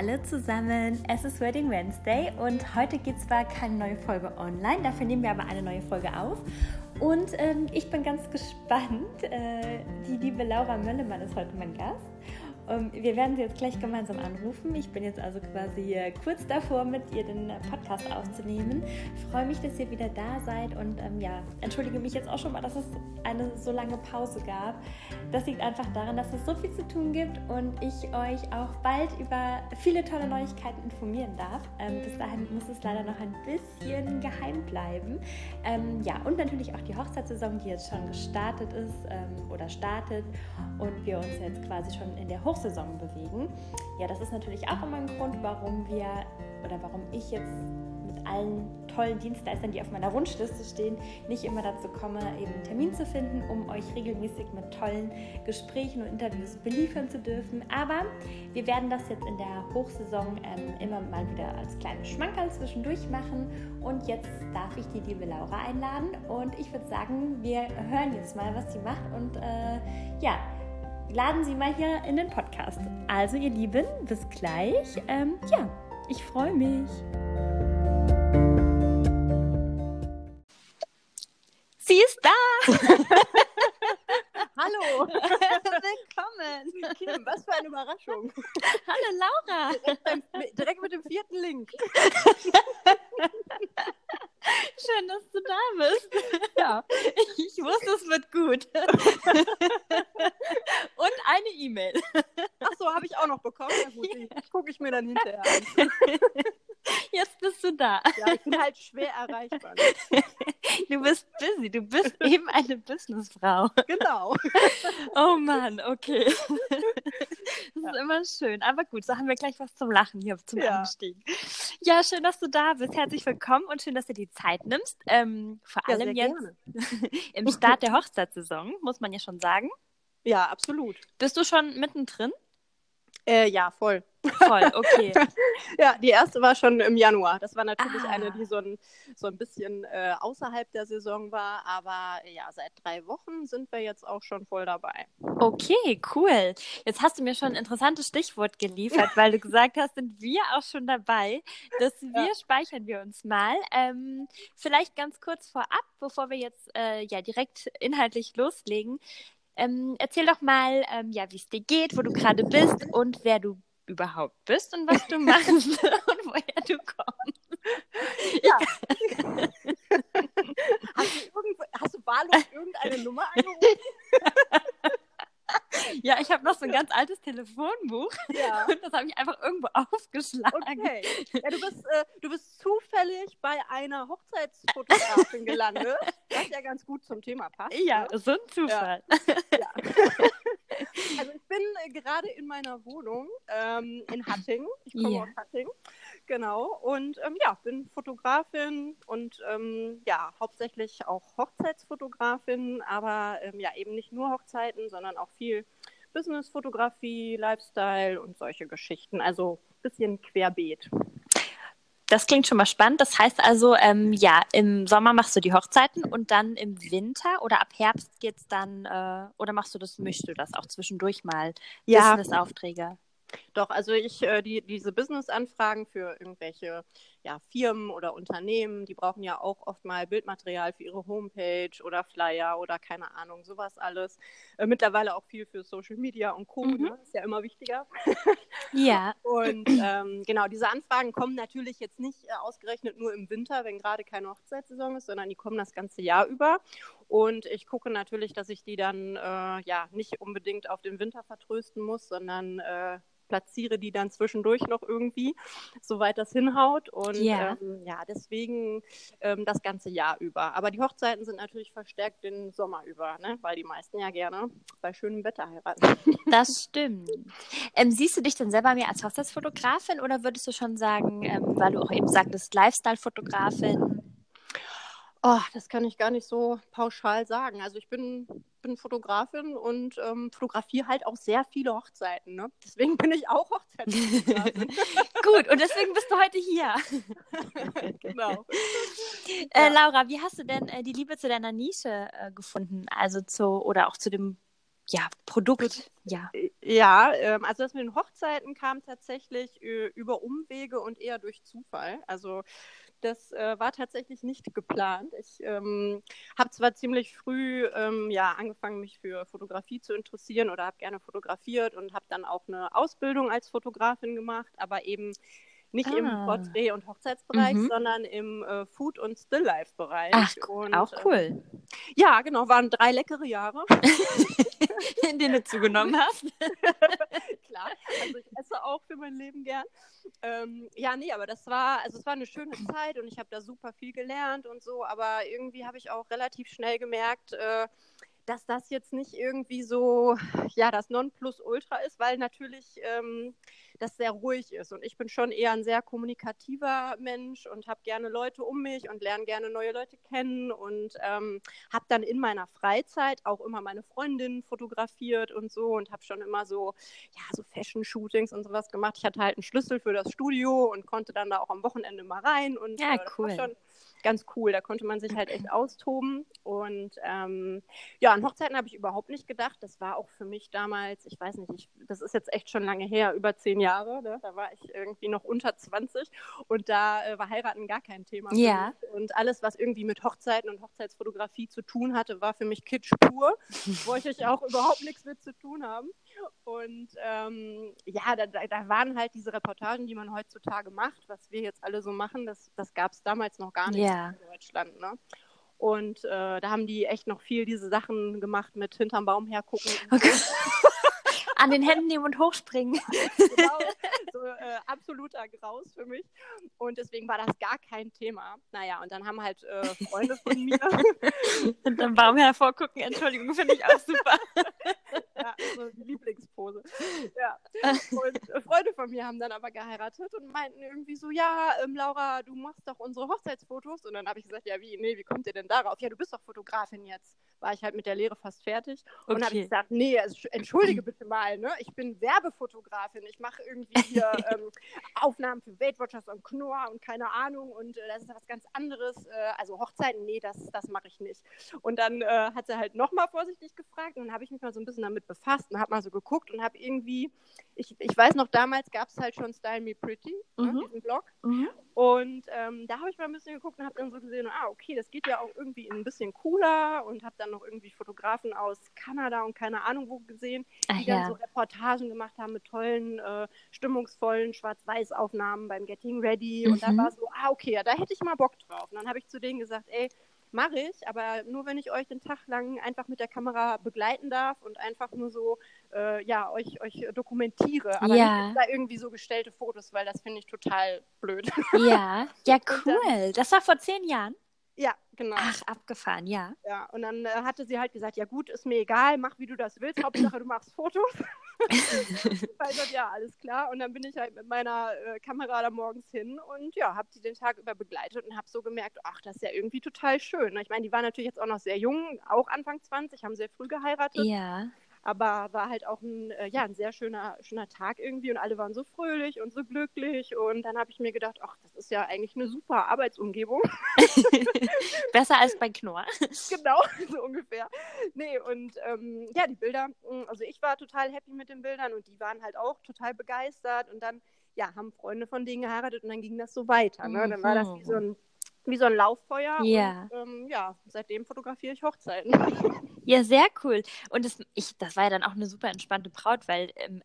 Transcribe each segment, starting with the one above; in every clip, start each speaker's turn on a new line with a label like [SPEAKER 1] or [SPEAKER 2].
[SPEAKER 1] alle zusammen. Es ist Wedding Wednesday und heute geht zwar keine neue Folge online, dafür nehmen wir aber eine neue Folge auf. Und ähm, ich bin ganz gespannt. Äh, die liebe Laura Möllemann ist heute mein Gast. Ähm, wir werden sie jetzt gleich gemeinsam anrufen. Ich bin jetzt also quasi kurz davor, mit ihr den Podcast aufzunehmen. Ich freue mich, dass ihr wieder da seid und ähm, ja, entschuldige mich jetzt auch schon mal, dass es eine so lange Pause gab. Das liegt einfach daran, dass es so viel zu tun gibt und ich euch auch bald über viele tolle Neuigkeiten informieren darf. Ähm, bis dahin muss es leider noch ein bisschen geheim bleiben. Ähm, ja, und natürlich auch die Hochzeitssaison, die jetzt schon gestartet ist ähm, oder startet und wir uns jetzt quasi schon in der Hochzeit Hochsaison bewegen. Ja, das ist natürlich auch immer ein Grund, warum wir oder warum ich jetzt mit allen tollen Dienstleistern, die auf meiner Wunschliste stehen, nicht immer dazu komme, eben einen Termin zu finden, um euch regelmäßig mit tollen Gesprächen und Interviews beliefern zu dürfen. Aber wir werden das jetzt in der Hochsaison ähm, immer mal wieder als kleine Schmankerl zwischendurch machen. Und jetzt darf ich die liebe Laura einladen und ich würde sagen, wir hören jetzt mal, was sie macht und äh, ja, laden Sie mal hier in den Podcast. Also ihr Lieben, bis gleich. Ähm, ja, ich freue mich. Sie ist da!
[SPEAKER 2] Hallo!
[SPEAKER 1] Willkommen!
[SPEAKER 2] Kim, was für eine Überraschung!
[SPEAKER 1] Hallo Laura!
[SPEAKER 2] Direkt, beim, direkt mit dem vierten Link.
[SPEAKER 1] Schön, dass du da bist.
[SPEAKER 2] Ja.
[SPEAKER 1] Ich wusste, es wird gut. Und eine E-Mail.
[SPEAKER 2] Ach so, habe ich auch noch bekommen. Ja gut, die gucke ich mir dann hinterher an.
[SPEAKER 1] Jetzt bist du da.
[SPEAKER 2] Ja, ich bin halt schwer erreichbar. Ne?
[SPEAKER 1] Du bist busy, du bist eben eine Businessfrau.
[SPEAKER 2] Genau.
[SPEAKER 1] Oh Mann, okay. Das ist immer schön. Aber gut, so haben wir gleich was zum Lachen hier zum
[SPEAKER 2] Ja.
[SPEAKER 1] Anstieg. Ja, schön, dass du da bist. Herzlich willkommen und schön, dass du die Zeit nimmst. Ähm, vor
[SPEAKER 2] Ja,
[SPEAKER 1] allem jetzt
[SPEAKER 2] gerne.
[SPEAKER 1] im Start der Hochzeitssaison, muss man ja schon sagen.
[SPEAKER 2] Ja, absolut.
[SPEAKER 1] Bist du schon mittendrin?
[SPEAKER 2] Äh, ja, voll.
[SPEAKER 1] Voll, okay.
[SPEAKER 2] Ja, die erste war schon im Januar. Das war natürlich
[SPEAKER 1] Ah.
[SPEAKER 2] eine, die so ein, so ein bisschen äh, außerhalb der Saison war. Aber ja, seit drei Wochen sind wir jetzt auch schon voll dabei.
[SPEAKER 1] Okay, cool. Jetzt hast du mir schon ein interessantes Stichwort geliefert, weil du gesagt hast, sind wir auch schon dabei. Das wir
[SPEAKER 2] Ja.
[SPEAKER 1] speichern wir uns mal. Ähm, vielleicht ganz kurz vorab, bevor wir jetzt äh, ja direkt inhaltlich loslegen. Ähm, erzähl doch mal, ähm, ja, wie es dir geht, wo du gerade bist und wer du überhaupt bist und was du machst und woher du kommst.
[SPEAKER 2] Ja. hast, du irgendwo, hast du wahllos irgendeine Nummer angerufen?
[SPEAKER 1] Ja, ich habe noch so ein ganz altes Telefonbuch
[SPEAKER 2] Ja.
[SPEAKER 1] und das habe ich einfach irgendwo aufgeschlagen.
[SPEAKER 2] Okay. Ja, du bist, äh, du bist zufällig bei einer Hochzeitsfotografin gelandet, was ja ganz gut zum Thema passt.
[SPEAKER 1] Ja,
[SPEAKER 2] Ne?
[SPEAKER 1] so ein Zufall.
[SPEAKER 2] Ja. Also ich bin äh, gerade in meiner Wohnung ähm, in Hattingen. Ich komme
[SPEAKER 1] Ja.
[SPEAKER 2] aus Hattingen. Genau. Und ähm, ja, bin Fotografin und ähm, ja, hauptsächlich auch Hochzeitsfotografin, aber ähm, ja, eben nicht nur Hochzeiten, sondern auch viel Businessfotografie, Lifestyle und solche Geschichten. Also ein bisschen querbeet.
[SPEAKER 1] Das klingt schon mal spannend. Das heißt also, ähm, ja, im Sommer machst du die Hochzeiten und dann im Winter oder ab Herbst geht's dann, äh, oder machst du das, mischst du das auch zwischendurch mal?
[SPEAKER 2] Ja.
[SPEAKER 1] Business-Aufträge.
[SPEAKER 2] Doch, also ich, äh, die, diese Business-Anfragen für irgendwelche ja, Firmen oder Unternehmen, die brauchen ja auch oft mal Bildmaterial für ihre Homepage oder Flyer oder keine Ahnung, sowas alles. Äh, mittlerweile auch viel für Social Media und Co.
[SPEAKER 1] Mhm.
[SPEAKER 2] Ne? Ist ja immer wichtiger.
[SPEAKER 1] Ja.
[SPEAKER 2] Und ähm, genau, diese Anfragen kommen natürlich jetzt nicht äh, ausgerechnet nur im Winter, wenn gerade keine Hochzeitssaison ist, sondern die kommen das ganze Jahr über. Und ich gucke natürlich, dass ich die dann äh, ja nicht unbedingt auf den Winter vertrösten muss, sondern äh, platziere die dann zwischendurch noch irgendwie, soweit das hinhaut. Und
[SPEAKER 1] Ja.
[SPEAKER 2] ähm, ja, deswegen ähm, das ganze Jahr über. Aber die Hochzeiten sind natürlich verstärkt den Sommer über, ne? weil die meisten ja gerne bei schönem Wetter heiraten.
[SPEAKER 1] Das stimmt. Ähm, siehst du dich denn selber mehr als Hochzeitsfotografin oder würdest du schon sagen, ähm, weil du auch eben sagtest, Lifestyle-Fotografin?
[SPEAKER 2] Oh, das kann ich gar nicht so pauschal sagen. Also ich bin, bin Fotografin und ähm, fotografiere halt auch sehr viele Hochzeiten. Ne? Deswegen bin ich auch Hochzeitsfotografin.
[SPEAKER 1] Gut, und deswegen bist du heute hier.
[SPEAKER 2] genau.
[SPEAKER 1] Äh,
[SPEAKER 2] Ja.
[SPEAKER 1] Laura, wie hast du denn äh, die Liebe zu deiner Nische äh, gefunden? Also zu, oder auch zu dem ja, Produkt? Ja.
[SPEAKER 2] Ja, ähm, also das mit den Hochzeiten kam tatsächlich äh, über Umwege und eher durch Zufall. Also das äh, war tatsächlich nicht geplant. Ich ähm, habe zwar ziemlich früh ähm, ja, angefangen, mich für Fotografie zu interessieren oder habe gerne fotografiert und habe dann auch eine Ausbildung als Fotografin gemacht, aber eben nicht ah. im Porträt- und Hochzeitsbereich, mhm. sondern im äh, Food- und Still-Life-Bereich.
[SPEAKER 1] Ach, und, auch cool. Äh,
[SPEAKER 2] ja, genau, waren drei leckere Jahre.
[SPEAKER 1] In denen du zugenommen hast.
[SPEAKER 2] Klar, also ich esse auch für mein Leben gern. Ähm, ja, nee, aber das war, also es war eine schöne Zeit und ich habe da super viel gelernt und so, aber irgendwie habe ich auch relativ schnell gemerkt, äh, dass das jetzt nicht irgendwie so, ja, das Nonplusultra ist, weil natürlich ähm, das sehr ruhig ist. Und ich bin schon eher ein sehr kommunikativer Mensch und habe gerne Leute um mich und lerne gerne neue Leute kennen und ähm, habe dann in meiner Freizeit auch immer meine Freundinnen fotografiert und so und habe schon immer so, ja, so Fashion-Shootings und sowas gemacht. Ich hatte halt einen Schlüssel für das Studio und konnte dann da auch am Wochenende mal rein und
[SPEAKER 1] ja, äh, cool.
[SPEAKER 2] schon ganz cool. Da konnte man sich halt echt austoben. Und ähm, ja, an Hochzeiten habe ich überhaupt nicht gedacht. Das war auch für mich damals, ich weiß nicht, ich, das ist jetzt echt schon lange her, über zehn Jahre. Ne? Da war ich irgendwie noch unter 20 und da äh, war Heiraten gar kein Thema.
[SPEAKER 1] Ja.
[SPEAKER 2] Und alles, was irgendwie mit Hochzeiten und Hochzeitsfotografie zu tun hatte, war für mich Kitsch pur. Wollte ich auch überhaupt nichts mit zu tun haben. Und ähm, ja, da, da, waren halt diese Reportagen, die man heutzutage macht, was wir jetzt alle so machen, das, das gab es damals noch gar nicht
[SPEAKER 1] yeah.
[SPEAKER 2] in Deutschland. Ne? Und äh, da haben die echt noch viel diese Sachen gemacht mit hinterm Baum hergucken.
[SPEAKER 1] Okay. An den Händen nehmen und hochspringen.
[SPEAKER 2] genau, so äh, absoluter Graus für mich. Und deswegen war das gar kein Thema. Naja, und dann haben halt äh, Freunde von mir.
[SPEAKER 1] Hinterm Baum hervorgucken, Entschuldigung, finde ich auch super.
[SPEAKER 2] ja, so die Lieblingspose. Ja. Und äh, Freunde von mir haben dann aber geheiratet und meinten irgendwie so, ja, ähm, Laura, du machst doch unsere Hochzeitsfotos. Und dann habe ich gesagt, ja, wie, nee, wie kommt ihr denn darauf? Ja, du bist doch Fotografin jetzt. War ich halt mit der Lehre fast fertig. Okay. Und habe ich gesagt, nee, entschuldige bitte mal, ne? Ich bin Werbefotografin. Ich mache irgendwie hier ähm, Aufnahmen für Weight Watchers und Knorr und keine Ahnung. Und äh, das ist was ganz anderes. Äh, also Hochzeiten, nee, das, das mache ich nicht. Und dann äh, hat sie halt nochmal vorsichtig gefragt. Und dann habe ich mich mal so ein bisschen damit befasst und habe mal so geguckt und habe irgendwie, ich, ich weiß noch, damals gab es halt schon Style Me Pretty, ne, mhm. ne, diesen Blog. Mhm. Und ähm, da habe ich mal ein bisschen geguckt und habe dann so gesehen, ah, okay, das geht ja auch irgendwie ein bisschen cooler und habe dann noch irgendwie Fotografen aus Kanada und keine Ahnung wo gesehen, die Ach, dann ja. so Reportagen gemacht haben mit tollen, äh, stimmungsvollen Schwarz-Weiß-Aufnahmen beim Getting Ready. Mhm. Und da mhm. war so, ah, okay, ja, da hätte ich mal Bock drauf. Und dann habe ich zu denen gesagt, ey, mache ich, aber nur wenn ich euch den Tag lang einfach mit der Kamera begleiten darf und einfach nur so, äh, ja, euch, euch dokumentiere. Aber ja. nicht da irgendwie so gestellte Fotos, weil das finde ich total blöd.
[SPEAKER 1] Ja, ja, cool. Dann, das war vor zehn Jahren?
[SPEAKER 2] Ja, genau.
[SPEAKER 1] Ach, abgefahren, ja.
[SPEAKER 2] Ja, und dann äh, hatte sie halt gesagt, ja gut, ist mir egal, mach wie du das willst, Hauptsache du machst Fotos. Weil dann, ja, alles klar. Und dann bin ich halt mit meiner äh, Kamera da morgens hin und ja, habe sie den Tag über begleitet und habe so gemerkt, ach, das ist ja irgendwie total schön. Ich meine, die war natürlich jetzt auch noch sehr jung, auch Anfang 20, haben sehr früh geheiratet.
[SPEAKER 1] Ja.
[SPEAKER 2] Aber war halt auch ein, äh, ja, ein sehr schöner, schöner Tag irgendwie und alle waren so fröhlich und so glücklich. Und dann habe ich mir gedacht, ach, das ist ja eigentlich eine super Arbeitsumgebung.
[SPEAKER 1] Besser als bei Knorr.
[SPEAKER 2] genau, so ungefähr. Nee, und ähm, ja, die Bilder, mm, also ich war total happy mit den Bildern und die waren halt auch total begeistert. Und dann, ja, haben Freunde von denen geheiratet und dann ging das so weiter. Ne? Dann war das wie so ein wie so ein Lauffeuer.
[SPEAKER 1] Ja.
[SPEAKER 2] Und, ähm, ja, seitdem fotografiere ich Hochzeiten.
[SPEAKER 1] Ja, sehr cool. Und das, ich, das war ja dann auch eine super entspannte Braut, weil ähm,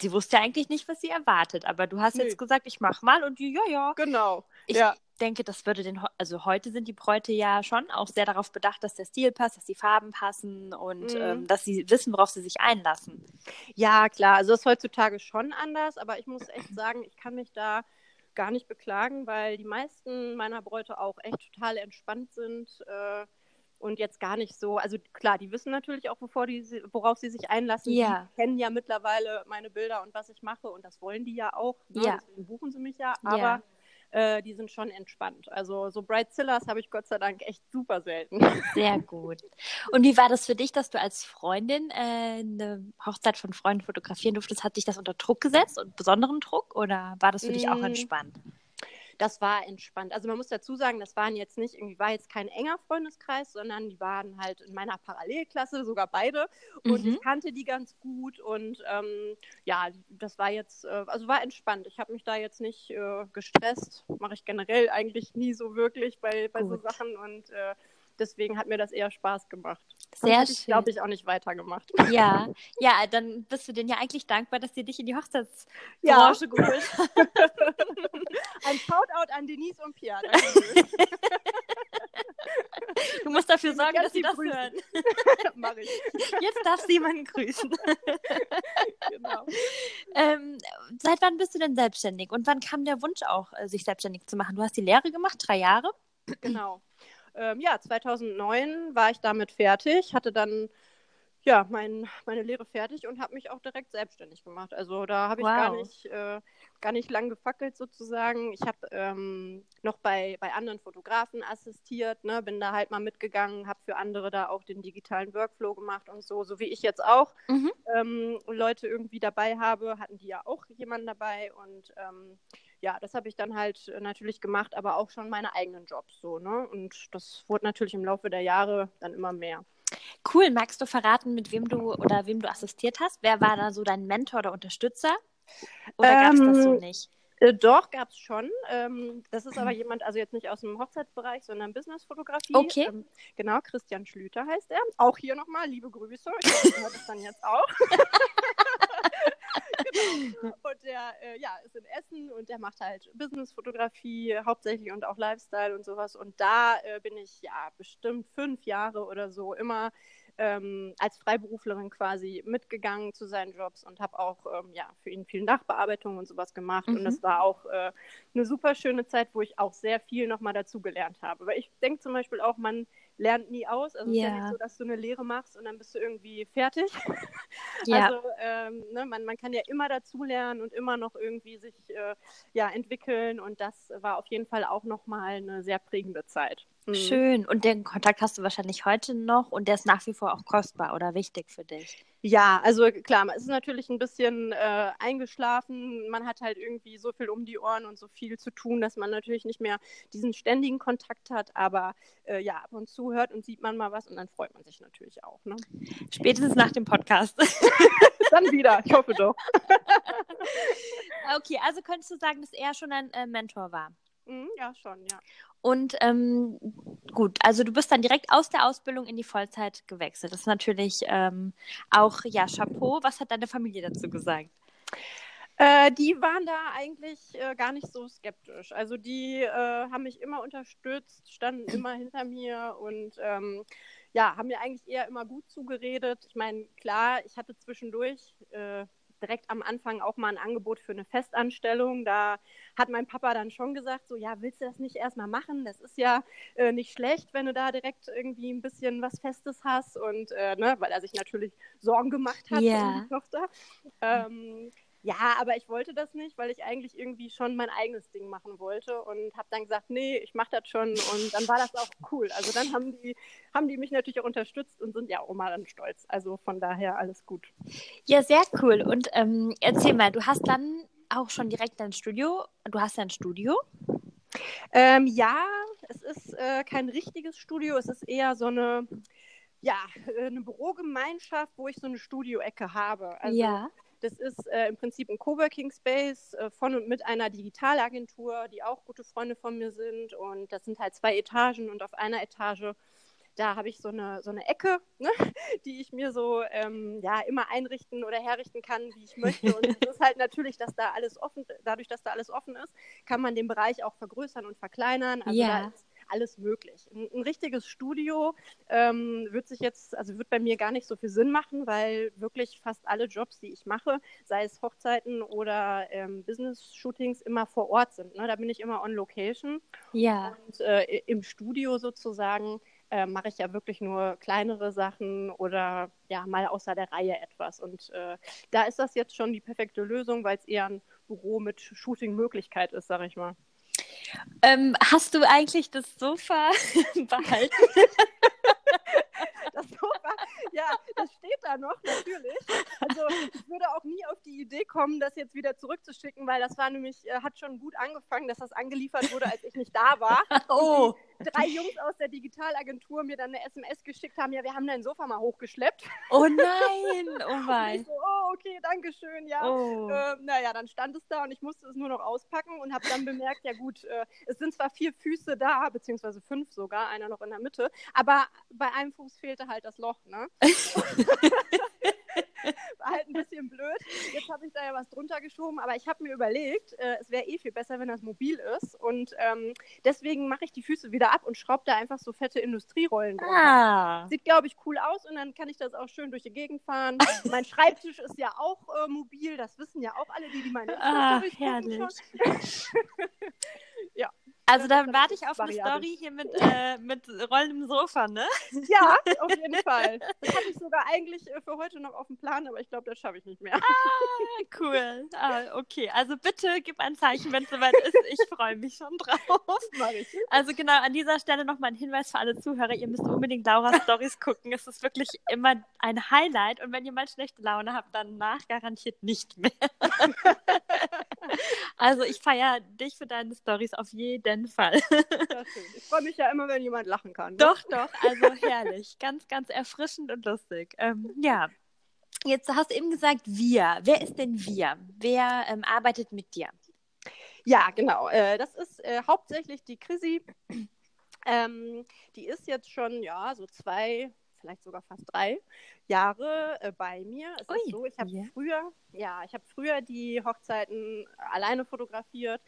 [SPEAKER 1] sie wusste ja eigentlich nicht, was sie erwartet. Aber du hast Nö. jetzt gesagt, ich mach mal und die, ja, ja.
[SPEAKER 2] Genau.
[SPEAKER 1] Ich
[SPEAKER 2] ja.
[SPEAKER 1] denke, das würde den, also heute sind die Bräute ja schon auch sehr darauf bedacht, dass der Stil passt, dass die Farben passen und mhm. ähm, dass sie wissen, worauf sie sich einlassen.
[SPEAKER 2] Ja, klar. Also das ist heutzutage schon anders, aber ich muss echt sagen, ich kann mich da gar nicht beklagen, weil die meisten meiner Bräute auch echt total entspannt sind äh, und jetzt gar nicht so, also klar, die wissen natürlich auch, bevor die, worauf sie sich einlassen.
[SPEAKER 1] Ja.
[SPEAKER 2] Die kennen ja mittlerweile meine Bilder und was ich mache und das wollen die ja auch.
[SPEAKER 1] Ne? Ja.
[SPEAKER 2] Deswegen buchen sie mich ja, aber ja äh, die sind schon entspannt. Also so Bright Zillas habe ich Gott sei Dank echt super selten.
[SPEAKER 1] Sehr gut. Und wie war das für dich, dass du als Freundin äh, eine Hochzeit von Freunden fotografieren durftest? Hat dich das unter Druck gesetzt und besonderen Druck oder war das für dich auch mm. entspannt?
[SPEAKER 2] Das war entspannt. Also man muss dazu sagen, das waren jetzt nicht, irgendwie war jetzt kein enger Freundeskreis, sondern die waren halt in meiner Parallelklasse, sogar beide. Und mhm. ich kannte die ganz gut und ähm, ja, das war jetzt, äh, also war entspannt. Ich habe mich da jetzt nicht äh, gestresst. Mache ich generell eigentlich nie so wirklich bei, bei so Sachen und äh, deswegen hat mir das eher Spaß gemacht.
[SPEAKER 1] Sehr Sonst schön.
[SPEAKER 2] glaube ich, auch nicht weitergemacht.
[SPEAKER 1] Ja, ja, dann bist du denen ja eigentlich dankbar, dass sie dich in die Hochzeitsbranche ja. geholt haben.
[SPEAKER 2] Ein Shoutout an Denise und Pia.
[SPEAKER 1] Du musst dafür sorgen, dass sie das grüßen. hören.
[SPEAKER 2] Mach ich.
[SPEAKER 1] Jetzt darf sie jemanden grüßen. genau. Ähm, seit wann bist du denn selbstständig und wann kam der Wunsch auch, äh, sich selbstständig zu machen? Du hast die Lehre gemacht, drei Jahre.
[SPEAKER 2] Genau. Ähm, ja, 2009 war ich damit fertig, hatte dann ja, mein, meine Lehre fertig und habe mich auch direkt selbstständig gemacht. Also da habe ich wow. gar nicht, äh, gar nicht lang gefackelt sozusagen. Ich habe ähm, noch bei, bei anderen Fotografen assistiert, ne? bin da halt mal mitgegangen, habe für andere da auch den digitalen Workflow gemacht und so, so wie ich jetzt auch mhm. ähm, Leute irgendwie dabei habe, hatten die ja auch jemanden dabei und ähm, ja, das habe ich dann halt äh, natürlich gemacht, aber auch schon meine eigenen Jobs so, ne? Und das wurde natürlich im Laufe der Jahre dann immer mehr.
[SPEAKER 1] Cool. Magst du verraten, mit wem du oder wem du assistiert hast? Wer war da so dein Mentor oder Unterstützer? Oder gab es das so ähm, nicht?
[SPEAKER 2] Äh, doch, gab es schon. Ähm, das ist aber jemand, also jetzt nicht aus dem Hochzeitsbereich, sondern Businessfotografie.
[SPEAKER 1] Okay. Ähm,
[SPEAKER 2] genau, Christian Schlüter heißt er. Auch hier nochmal liebe Grüße. Ich hört das dann jetzt auch. genau. Und der äh, ja, ist in Essen und der macht halt Businessfotografie hauptsächlich und auch Lifestyle und sowas. Und da äh, bin ich ja bestimmt fünf Jahre oder so immer ähm, als Freiberuflerin quasi mitgegangen zu seinen Jobs und habe auch ähm, ja, für ihn viel Nachbearbeitung und sowas gemacht. Mhm. Und das war auch äh, eine super schöne Zeit, wo ich auch sehr viel nochmal dazugelernt habe. Weil ich denke zum Beispiel auch, man lernt nie aus. Also es ist ja nicht so, dass du eine Lehre machst und dann bist du irgendwie fertig. Ja. Also ähm, ne, man, man kann ja immer dazulernen und immer noch irgendwie sich äh, ja, entwickeln und das war auf jeden Fall auch nochmal eine sehr prägende Zeit.
[SPEAKER 1] Mhm. Schön. Und den Kontakt hast du wahrscheinlich heute noch und der ist nach wie vor auch kostbar oder wichtig für dich.
[SPEAKER 2] Ja, also klar, es ist natürlich ein bisschen äh, eingeschlafen. Man hat halt irgendwie so viel um die Ohren und so viel zu tun, dass man natürlich nicht mehr diesen ständigen Kontakt hat. Aber äh, ja, ab und zu hört und sieht man mal was und dann freut man sich natürlich auch. Ne?
[SPEAKER 1] Spätestens nach dem Podcast.
[SPEAKER 2] dann wieder, ich hoffe doch.
[SPEAKER 1] okay, also könntest du sagen, dass er schon ein äh, Mentor war?
[SPEAKER 2] Mhm, ja, schon, ja.
[SPEAKER 1] Und ähm, gut, also du bist dann direkt aus der Ausbildung in die Vollzeit gewechselt. Das ist natürlich ähm, auch, ja, Chapeau. Was hat deine Familie dazu gesagt?
[SPEAKER 2] Äh, die waren da eigentlich äh, gar nicht so skeptisch. Also die äh, haben mich immer unterstützt, standen immer hinter mir und ähm, ja, haben mir eigentlich eher immer gut zugeredet. Ich meine, klar, ich hatte zwischendurch äh, direkt am Anfang auch mal ein Angebot für eine Festanstellung. Da hat mein Papa dann schon gesagt, so ja, willst du das nicht erstmal machen? Das ist ja äh, nicht schlecht, wenn du da direkt irgendwie ein bisschen was Festes hast und äh, ne, weil er sich natürlich Sorgen gemacht hat
[SPEAKER 1] yeah. um
[SPEAKER 2] die Tochter. Ähm, ja, aber ich wollte das nicht, weil ich eigentlich irgendwie schon mein eigenes Ding machen wollte und habe dann gesagt, nee, ich mache das schon und dann war das auch cool. Also dann haben die, haben die mich natürlich auch unterstützt und sind ja auch mal dann stolz. Also von daher alles gut.
[SPEAKER 1] Ja, sehr cool. Und ähm, erzähl mal, du hast dann auch schon direkt dein Studio, du hast ja ein Studio?
[SPEAKER 2] Ähm, ja, es ist äh, kein richtiges Studio, es ist eher so eine, ja, eine Bürogemeinschaft, wo ich so eine Studioecke habe.
[SPEAKER 1] Also, ja
[SPEAKER 2] das ist äh, im Prinzip ein Coworking Space äh, von und mit einer Digitalagentur, die auch gute Freunde von mir sind. Und das sind halt zwei Etagen und auf einer Etage da habe ich so eine, so eine Ecke, ne, die ich mir so ähm, ja, immer einrichten oder herrichten kann, wie ich möchte. Und es ist halt natürlich, dass da alles offen, dadurch, dass da alles offen ist, kann man den Bereich auch vergrößern und verkleinern. Also
[SPEAKER 1] ja.
[SPEAKER 2] da ist alles möglich. Ein, ein richtiges Studio ähm, wird sich jetzt, also wird bei mir gar nicht so viel Sinn machen, weil wirklich fast alle Jobs, die ich mache, sei es Hochzeiten oder ähm, Business-Shootings, immer vor Ort sind. Ne? Da bin ich immer on Location.
[SPEAKER 1] Ja.
[SPEAKER 2] Und äh, im Studio sozusagen äh, mache ich ja wirklich nur kleinere Sachen oder ja mal außer der Reihe etwas. Und äh, da ist das jetzt schon die perfekte Lösung, weil es eher ein Büro mit Shooting-Möglichkeit ist, sage ich mal.
[SPEAKER 1] Ähm, hast du eigentlich das Sofa behalten?
[SPEAKER 2] das Sofa, ja, das steht da noch, natürlich. Also ich würde auch nie auf die Idee gekommen, das jetzt wieder zurückzuschicken, weil das war nämlich, äh, hat schon gut angefangen, dass das angeliefert wurde, als ich nicht da war.
[SPEAKER 1] oh.
[SPEAKER 2] drei Jungs aus der Digitalagentur mir dann eine SMS geschickt haben, ja, wir haben dein Sofa mal hochgeschleppt.
[SPEAKER 1] Oh nein, oh mein.
[SPEAKER 2] So, oh, okay, danke schön, ja. Oh. Äh, naja, dann stand es da und ich musste es nur noch auspacken und habe dann bemerkt, ja gut, äh, es sind zwar vier Füße da, beziehungsweise fünf sogar, einer noch in der Mitte, aber bei einem Fuß fehlte halt das Loch, ne? War halt ein bisschen blöd. Jetzt habe ich da ja was drunter geschoben, aber ich habe mir überlegt, äh, es wäre eh viel besser, wenn das mobil ist. Und ähm, deswegen mache ich die Füße wieder ab und schraube da einfach so fette Industrierollen drunter. Ah. Sieht, glaube ich, cool aus und dann kann ich das auch schön durch die Gegend fahren. mein Schreibtisch ist ja auch äh, mobil, das wissen ja auch alle, die, die meine
[SPEAKER 1] Ah, herrlich. ja. Also dann warte ich auf eine Story hier mit, äh, mit rollendem Sofa, ne?
[SPEAKER 2] Ja, auf jeden Fall. Das hatte ich sogar eigentlich äh, für heute noch auf dem Plan, aber ich glaube, das schaffe ich nicht mehr.
[SPEAKER 1] Ah, cool. Ah, okay, also bitte gib ein Zeichen, wenn es soweit ist. Ich freue mich schon drauf. Also genau, an dieser Stelle nochmal ein Hinweis für alle Zuhörer. Ihr müsst unbedingt Laura Stories gucken. Es ist wirklich immer ein Highlight. Und wenn ihr mal schlechte Laune habt, dann nach garantiert nicht mehr. also ich feiere dich für deine Stories auf jeden jeden Fall.
[SPEAKER 2] Ich freue mich ja immer, wenn jemand lachen kann. Ne?
[SPEAKER 1] Doch, doch, also herrlich. ganz, ganz erfrischend und lustig. Ähm, ja. Jetzt hast du eben gesagt, wir. Wer ist denn wir? Wer ähm, arbeitet mit dir?
[SPEAKER 2] Ja, genau. Äh, das ist äh, hauptsächlich die Chrissy. Ähm, die ist jetzt schon, ja, so zwei, vielleicht sogar fast drei Jahre äh, bei mir. Es Ui, ist so, ich habe yeah. früher, ja, ich habe früher die Hochzeiten alleine fotografiert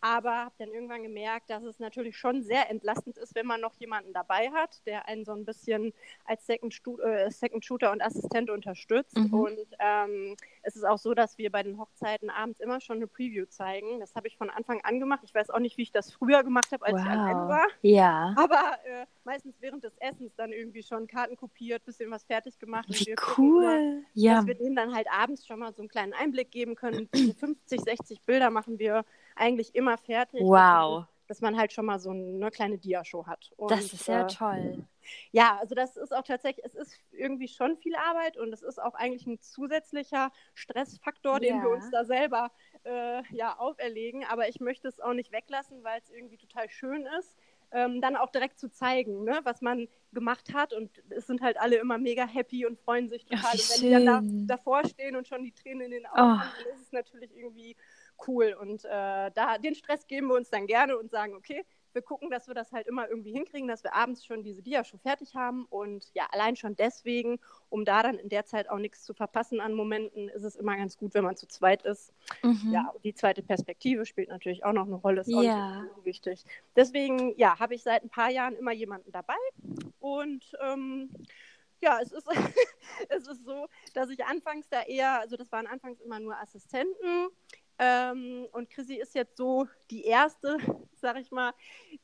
[SPEAKER 2] aber habe dann irgendwann gemerkt, dass es natürlich schon sehr entlastend ist, wenn man noch jemanden dabei hat, der einen so ein bisschen als Second, äh, Second Shooter und Assistent unterstützt. Mhm. Und ähm, es ist auch so, dass wir bei den Hochzeiten abends immer schon eine Preview zeigen. Das habe ich von Anfang an gemacht. Ich weiß auch nicht, wie ich das früher gemacht habe, als wow. ich allein war.
[SPEAKER 1] Ja.
[SPEAKER 2] Aber äh, meistens während des Essens dann irgendwie schon Karten kopiert, bisschen was fertig gemacht.
[SPEAKER 1] Wie cool. Immer, ja.
[SPEAKER 2] Dass wir denen dann halt abends schon mal so einen kleinen Einblick geben können. 50, 60 Bilder machen wir eigentlich immer fertig.
[SPEAKER 1] Wow.
[SPEAKER 2] Dass man halt schon mal so eine kleine Dia-Show hat.
[SPEAKER 1] Und, das ist ja äh, toll.
[SPEAKER 2] Ja, also das ist auch tatsächlich, es ist irgendwie schon viel Arbeit und es ist auch eigentlich ein zusätzlicher Stressfaktor, den ja. wir uns da selber äh, ja, auferlegen. Aber ich möchte es auch nicht weglassen, weil es irgendwie total schön ist. Ähm, dann auch direkt zu zeigen, ne, was man gemacht hat. Und es sind halt alle immer mega happy und freuen sich total.
[SPEAKER 1] Ach,
[SPEAKER 2] und wenn
[SPEAKER 1] die
[SPEAKER 2] dann da, davor stehen und schon die Tränen in den Augen oh. haben, dann ist es natürlich irgendwie cool. Und äh, da den Stress geben wir uns dann gerne und sagen, okay, wir gucken, dass wir das halt immer irgendwie hinkriegen, dass wir abends schon diese Dia schon fertig haben. Und ja, allein schon deswegen, um da dann in der Zeit auch nichts zu verpassen an Momenten, ist es immer ganz gut, wenn man zu zweit ist. Mhm. Ja, die zweite Perspektive spielt natürlich auch noch eine Rolle, ist
[SPEAKER 1] ja.
[SPEAKER 2] auch wichtig. Deswegen, ja, habe ich seit ein paar Jahren immer jemanden dabei. Und ähm, ja, es ist, es ist so, dass ich anfangs da eher, also das waren anfangs immer nur Assistenten, ähm, und Chrissy ist jetzt so die erste, sag ich mal,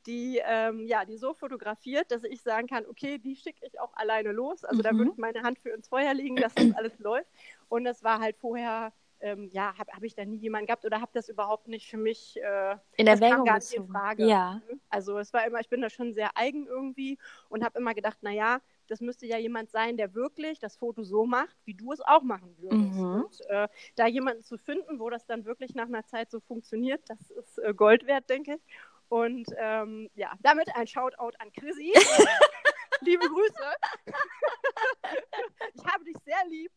[SPEAKER 2] die, ähm, ja, die so fotografiert, dass ich sagen kann, okay, die schicke ich auch alleine los. Also mhm. da würde ich meine Hand für ins Feuer legen, dass das alles läuft. Und das war halt vorher, ähm, ja, habe hab ich da nie jemanden gehabt oder habe das überhaupt nicht für mich äh,
[SPEAKER 1] in Erwägung gar
[SPEAKER 2] nicht in Frage.
[SPEAKER 1] Ja.
[SPEAKER 2] Also es war immer, ich bin da schon sehr eigen irgendwie und habe immer gedacht, naja, das müsste ja jemand sein, der wirklich das Foto so macht, wie du es auch machen würdest. Mhm. Und äh, da jemanden zu finden, wo das dann wirklich nach einer Zeit so funktioniert, das ist äh, Gold wert, denke ich. Und ähm, ja, damit ein Shoutout an Chrissy. Liebe Grüße. ich habe dich sehr lieb.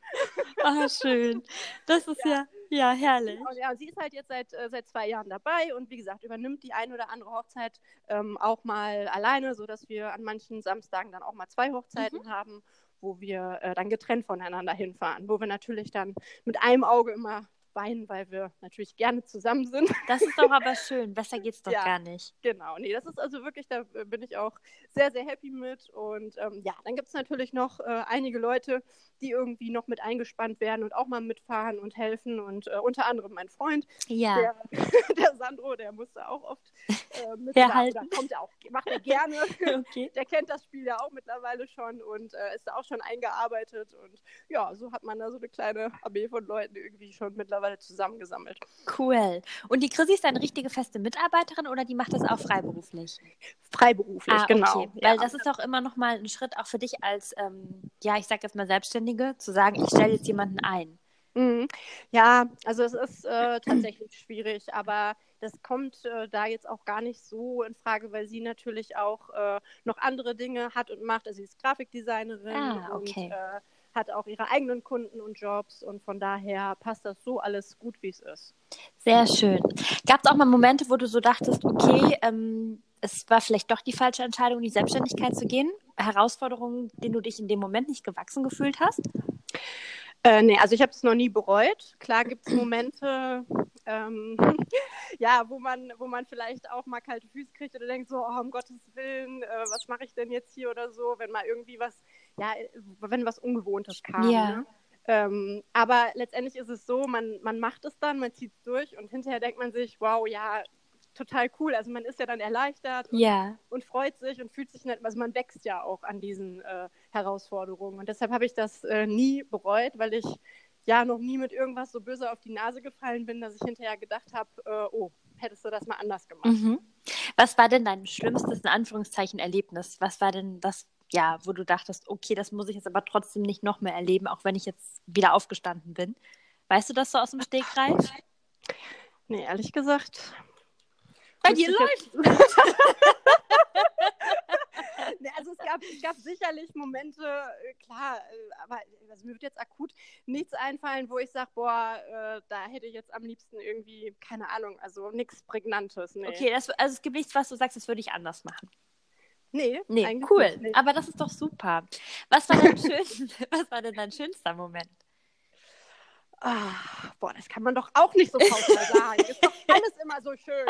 [SPEAKER 1] Ah, schön. Das ist ja, ja, ja herrlich.
[SPEAKER 2] Und, ja, sie ist halt jetzt seit, äh, seit zwei Jahren dabei und wie gesagt, übernimmt die ein oder andere Hochzeit ähm, auch mal alleine, sodass wir an manchen Samstagen dann auch mal zwei Hochzeiten mhm. haben wo wir äh, dann getrennt voneinander hinfahren, wo wir natürlich dann mit einem Auge immer weinen, weil wir natürlich gerne zusammen sind.
[SPEAKER 1] Das ist doch aber schön. Besser geht's doch
[SPEAKER 2] ja,
[SPEAKER 1] gar nicht.
[SPEAKER 2] Genau. Nee, das ist also wirklich, da bin ich auch sehr, sehr happy mit. Und ähm, ja, dann gibt es natürlich noch äh, einige Leute, die irgendwie noch mit eingespannt werden und auch mal mitfahren und helfen. Und äh, unter anderem mein Freund,
[SPEAKER 1] ja.
[SPEAKER 2] der, der Sandro, der musste auch oft äh, mit.
[SPEAKER 1] Herhalten.
[SPEAKER 2] kommt er auch, macht er gerne. okay. Der kennt das Spiel ja auch mittlerweile schon und äh, ist da auch schon eingearbeitet. Und ja, so hat man da so eine kleine Armee von Leuten irgendwie schon mittlerweile mittlerweile zusammengesammelt.
[SPEAKER 1] Cool. Und die Chrissy ist eine richtige feste Mitarbeiterin oder die macht das auch freiberuflich?
[SPEAKER 2] Freiberuflich,
[SPEAKER 1] ah,
[SPEAKER 2] genau.
[SPEAKER 1] Okay. Weil ja. das ist auch immer noch mal ein Schritt auch für dich als, ähm, ja, ich sage jetzt mal Selbstständige, zu sagen, ich stelle jetzt jemanden ein.
[SPEAKER 2] Mhm. Ja, also es ist äh, tatsächlich schwierig, aber das kommt äh, da jetzt auch gar nicht so in Frage, weil sie natürlich auch äh, noch andere Dinge hat und macht. Also sie ist Grafikdesignerin
[SPEAKER 1] ah, okay.
[SPEAKER 2] und äh, hat auch ihre eigenen Kunden und Jobs und von daher passt das so alles gut, wie es ist.
[SPEAKER 1] Sehr schön. Gab es auch mal Momente, wo du so dachtest, okay, ähm, es war vielleicht doch die falsche Entscheidung, in die Selbstständigkeit zu gehen? Herausforderungen, denen du dich in dem Moment nicht gewachsen gefühlt hast?
[SPEAKER 2] Äh, nee, also ich habe es noch nie bereut. Klar gibt es Momente, ähm, ja, wo man, wo man vielleicht auch mal kalte Füße kriegt oder denkt so, oh, um Gottes Willen, äh, was mache ich denn jetzt hier oder so, wenn mal irgendwie was, ja, wenn was Ungewohntes kam.
[SPEAKER 1] Ja.
[SPEAKER 2] Ne? Ähm, aber letztendlich ist es so, man, man macht es dann, man zieht es durch und hinterher denkt man sich, wow, ja, total cool. Also man ist ja dann erleichtert und,
[SPEAKER 1] ja.
[SPEAKER 2] und freut sich und fühlt sich nicht, also man wächst ja auch an diesen äh, Herausforderungen. Und deshalb habe ich das äh, nie bereut, weil ich ja noch nie mit irgendwas so böse auf die Nase gefallen bin, dass ich hinterher gedacht habe, äh, oh, hättest du das mal anders gemacht.
[SPEAKER 1] Mhm. Was war denn dein schlimmstes, in Anführungszeichen, Erlebnis? Was war denn das, ja, wo du dachtest, okay, das muss ich jetzt aber trotzdem nicht noch mehr erleben, auch wenn ich jetzt wieder aufgestanden bin? Weißt du das so aus dem Stegreif?
[SPEAKER 2] Nee, ehrlich gesagt,
[SPEAKER 1] bei dir läuft
[SPEAKER 2] nee, also es gab, es gab sicherlich Momente, äh, klar, äh, aber also mir wird jetzt akut nichts einfallen, wo ich sage, boah, äh, da hätte ich jetzt am liebsten irgendwie, keine Ahnung, also nichts Prägnantes. Nee.
[SPEAKER 1] Okay, das, also es gibt nichts, was du sagst, das würde ich anders machen.
[SPEAKER 2] Nee,
[SPEAKER 1] nee cool. Nicht. Aber das ist doch super. Was war, dein schön, was war denn dein schönster Moment?
[SPEAKER 2] Ah, boah, das kann man doch auch nicht so pauschal sagen. Ist doch alles immer so schön.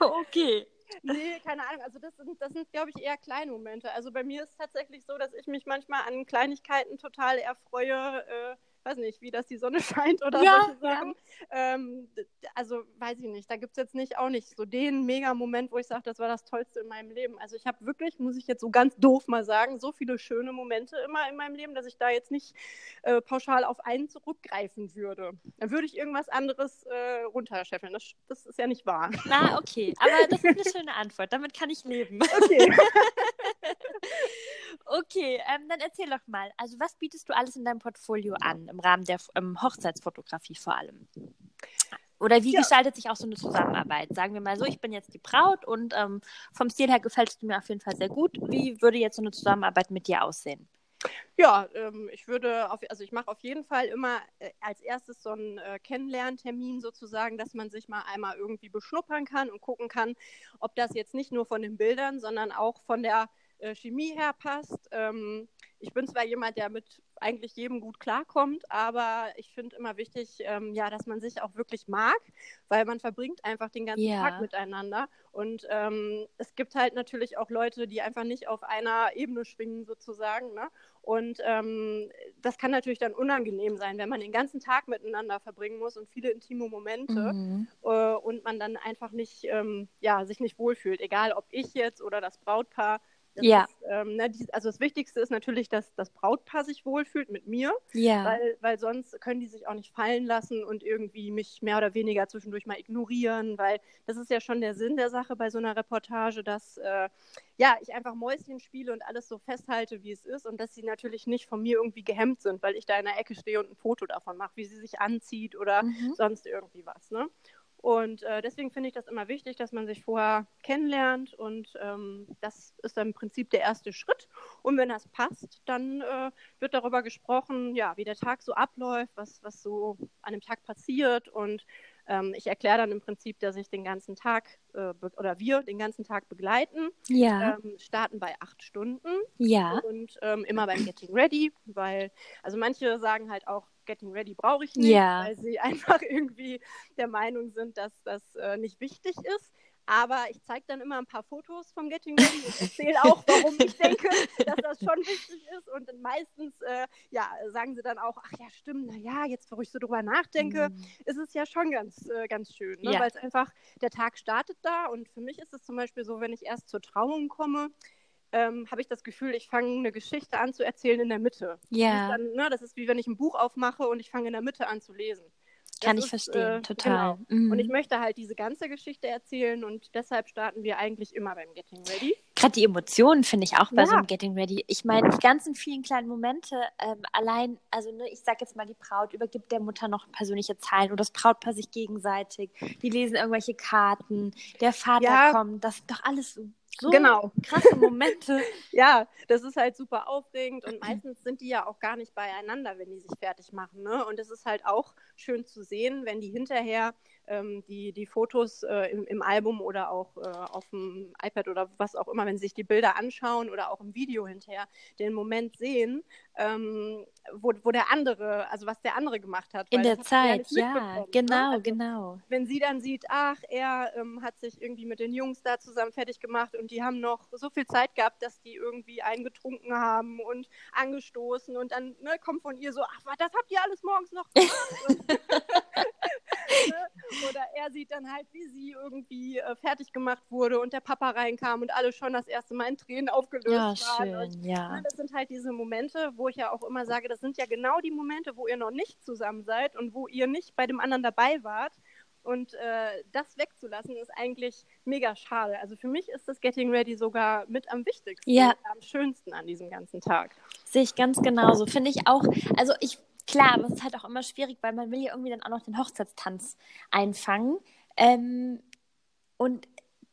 [SPEAKER 1] okay.
[SPEAKER 2] Nee, keine Ahnung. Also das sind, das sind, glaube ich, eher kleine Momente. Also bei mir ist es tatsächlich so, dass ich mich manchmal an Kleinigkeiten total erfreue. Äh, weiß nicht, wie das die Sonne scheint oder
[SPEAKER 1] ja,
[SPEAKER 2] Sachen. Ja. Ähm, also weiß ich nicht, da gibt es jetzt nicht auch nicht so den Mega-Moment, wo ich sage, das war das Tollste in meinem Leben. Also ich habe wirklich, muss ich jetzt so ganz doof mal sagen, so viele schöne Momente immer in meinem Leben, dass ich da jetzt nicht äh, pauschal auf einen zurückgreifen würde. Dann würde ich irgendwas anderes äh, runterscheffeln. Das, das ist ja nicht wahr.
[SPEAKER 1] Na, okay, aber das ist eine schöne Antwort. Damit kann ich leben. Okay. okay, ähm, dann erzähl doch mal. Also was bietest du alles in deinem Portfolio an? im Rahmen der ähm, Hochzeitsfotografie vor allem? Oder wie ja. gestaltet sich auch so eine Zusammenarbeit? Sagen wir mal so, ich bin jetzt die Braut und ähm, vom Stil her gefällst du mir auf jeden Fall sehr gut. Wie würde jetzt so eine Zusammenarbeit mit dir aussehen?
[SPEAKER 2] Ja, ähm, ich würde, auf, also ich mache auf jeden Fall immer äh, als erstes so einen äh, Kennenlerntermin sozusagen, dass man sich mal einmal irgendwie beschnuppern kann und gucken kann, ob das jetzt nicht nur von den Bildern, sondern auch von der äh, Chemie her passt. Ähm, ich bin zwar jemand, der mit eigentlich jedem gut klarkommt, aber ich finde immer wichtig, ähm, ja, dass man sich auch wirklich mag, weil man verbringt einfach den ganzen ja. Tag miteinander. Und ähm, es gibt halt natürlich auch Leute, die einfach nicht auf einer Ebene schwingen sozusagen. Ne? Und ähm, das kann natürlich dann unangenehm sein, wenn man den ganzen Tag miteinander verbringen muss und viele intime Momente mhm. äh, und man dann einfach nicht, ähm, ja, sich nicht wohlfühlt, egal ob ich jetzt oder das Brautpaar. Das
[SPEAKER 1] ja.
[SPEAKER 2] Ist, ähm, ne, die, also das Wichtigste ist natürlich, dass das Brautpaar sich wohlfühlt mit mir,
[SPEAKER 1] ja.
[SPEAKER 2] weil, weil sonst können die sich auch nicht fallen lassen und irgendwie mich mehr oder weniger zwischendurch mal ignorieren, weil das ist ja schon der Sinn der Sache bei so einer Reportage, dass äh, ja, ich einfach Mäuschen spiele und alles so festhalte, wie es ist und dass sie natürlich nicht von mir irgendwie gehemmt sind, weil ich da in der Ecke stehe und ein Foto davon mache, wie sie sich anzieht oder mhm. sonst irgendwie was. Ne? Und äh, deswegen finde ich das immer wichtig, dass man sich vorher kennenlernt und ähm, das ist dann im Prinzip der erste Schritt. Und wenn das passt, dann äh, wird darüber gesprochen, ja, wie der Tag so abläuft, was, was so an dem Tag passiert und ähm, ich erkläre dann im Prinzip, dass ich den ganzen Tag äh, oder wir den ganzen Tag begleiten.
[SPEAKER 1] Ja.
[SPEAKER 2] Ähm, starten bei acht Stunden.
[SPEAKER 1] Ja.
[SPEAKER 2] Und ähm, immer beim Getting Ready, weil, also manche sagen halt auch, Getting Ready brauche ich nicht,
[SPEAKER 1] ja.
[SPEAKER 2] weil sie einfach irgendwie der Meinung sind, dass das äh, nicht wichtig ist. Aber ich zeige dann immer ein paar Fotos vom Getting Ready und erzähle auch, warum ich denke, dass das schon wichtig ist. Und meistens äh, ja, sagen sie dann auch, ach ja, stimmt, na ja, jetzt, wo ich so drüber nachdenke, mhm. ist es ja schon ganz, äh, ganz schön. Ne?
[SPEAKER 1] Ja.
[SPEAKER 2] Weil es einfach, der Tag startet da. Und für mich ist es zum Beispiel so, wenn ich erst zur Trauung komme, ähm, habe ich das Gefühl, ich fange eine Geschichte an zu erzählen in der Mitte.
[SPEAKER 1] Ja.
[SPEAKER 2] Das ist, dann, ne, das ist wie wenn ich ein Buch aufmache und ich fange in der Mitte an zu lesen.
[SPEAKER 1] Kann das ich ist, verstehen, äh, total.
[SPEAKER 2] Genau. Mhm. Und ich möchte halt diese ganze Geschichte erzählen und deshalb starten wir eigentlich immer beim Getting Ready.
[SPEAKER 1] gerade die Emotionen finde ich auch bei ja. so einem Getting Ready. Ich meine, die ganzen vielen kleinen Momente, ähm, allein, also ne, ich sag jetzt mal, die Braut übergibt der Mutter noch persönliche Zahlen oder das Brautpaar sich gegenseitig, die lesen irgendwelche Karten, der Vater ja. kommt, das ist doch alles so so genau. krasse Momente.
[SPEAKER 2] ja, das ist halt super aufregend und meistens sind die ja auch gar nicht beieinander, wenn die sich fertig machen. Ne? Und es ist halt auch schön zu sehen, wenn die hinterher ähm, die, die Fotos äh, im, im, Album oder auch äh, auf dem iPad oder was auch immer, wenn sie sich die Bilder anschauen oder auch im Video hinterher, den Moment sehen, ähm, wo, wo der andere, also was der andere gemacht hat.
[SPEAKER 1] In der Zeit, ja, ne? genau,
[SPEAKER 2] ne? also,
[SPEAKER 1] genau.
[SPEAKER 2] Wenn sie dann sieht, ach, er ähm, hat sich irgendwie mit den Jungs da zusammen fertig gemacht und die haben noch so viel Zeit gehabt, dass die irgendwie eingetrunken haben und angestoßen und dann ne, kommt von ihr so, ach, das habt ihr alles morgens noch gemacht. Oder er sieht dann halt, wie sie irgendwie äh, fertig gemacht wurde und der Papa reinkam und alle schon das erste Mal in Tränen aufgelöst ja, waren. Schön, und,
[SPEAKER 1] ja. Ne,
[SPEAKER 2] das sind halt diese Momente, wo ich ja auch immer sage, das sind ja genau die Momente, wo ihr noch nicht zusammen seid und wo ihr nicht bei dem anderen dabei wart. Und äh, das wegzulassen ist eigentlich mega schade. Also für mich ist das Getting Ready sogar mit am wichtigsten,
[SPEAKER 1] ja.
[SPEAKER 2] am schönsten an diesem ganzen Tag.
[SPEAKER 1] Sehe ich ganz genauso. Finde ich auch. Also ich Klar, aber es ist halt auch immer schwierig, weil man will ja irgendwie dann auch noch den Hochzeitstanz einfangen. Ähm, und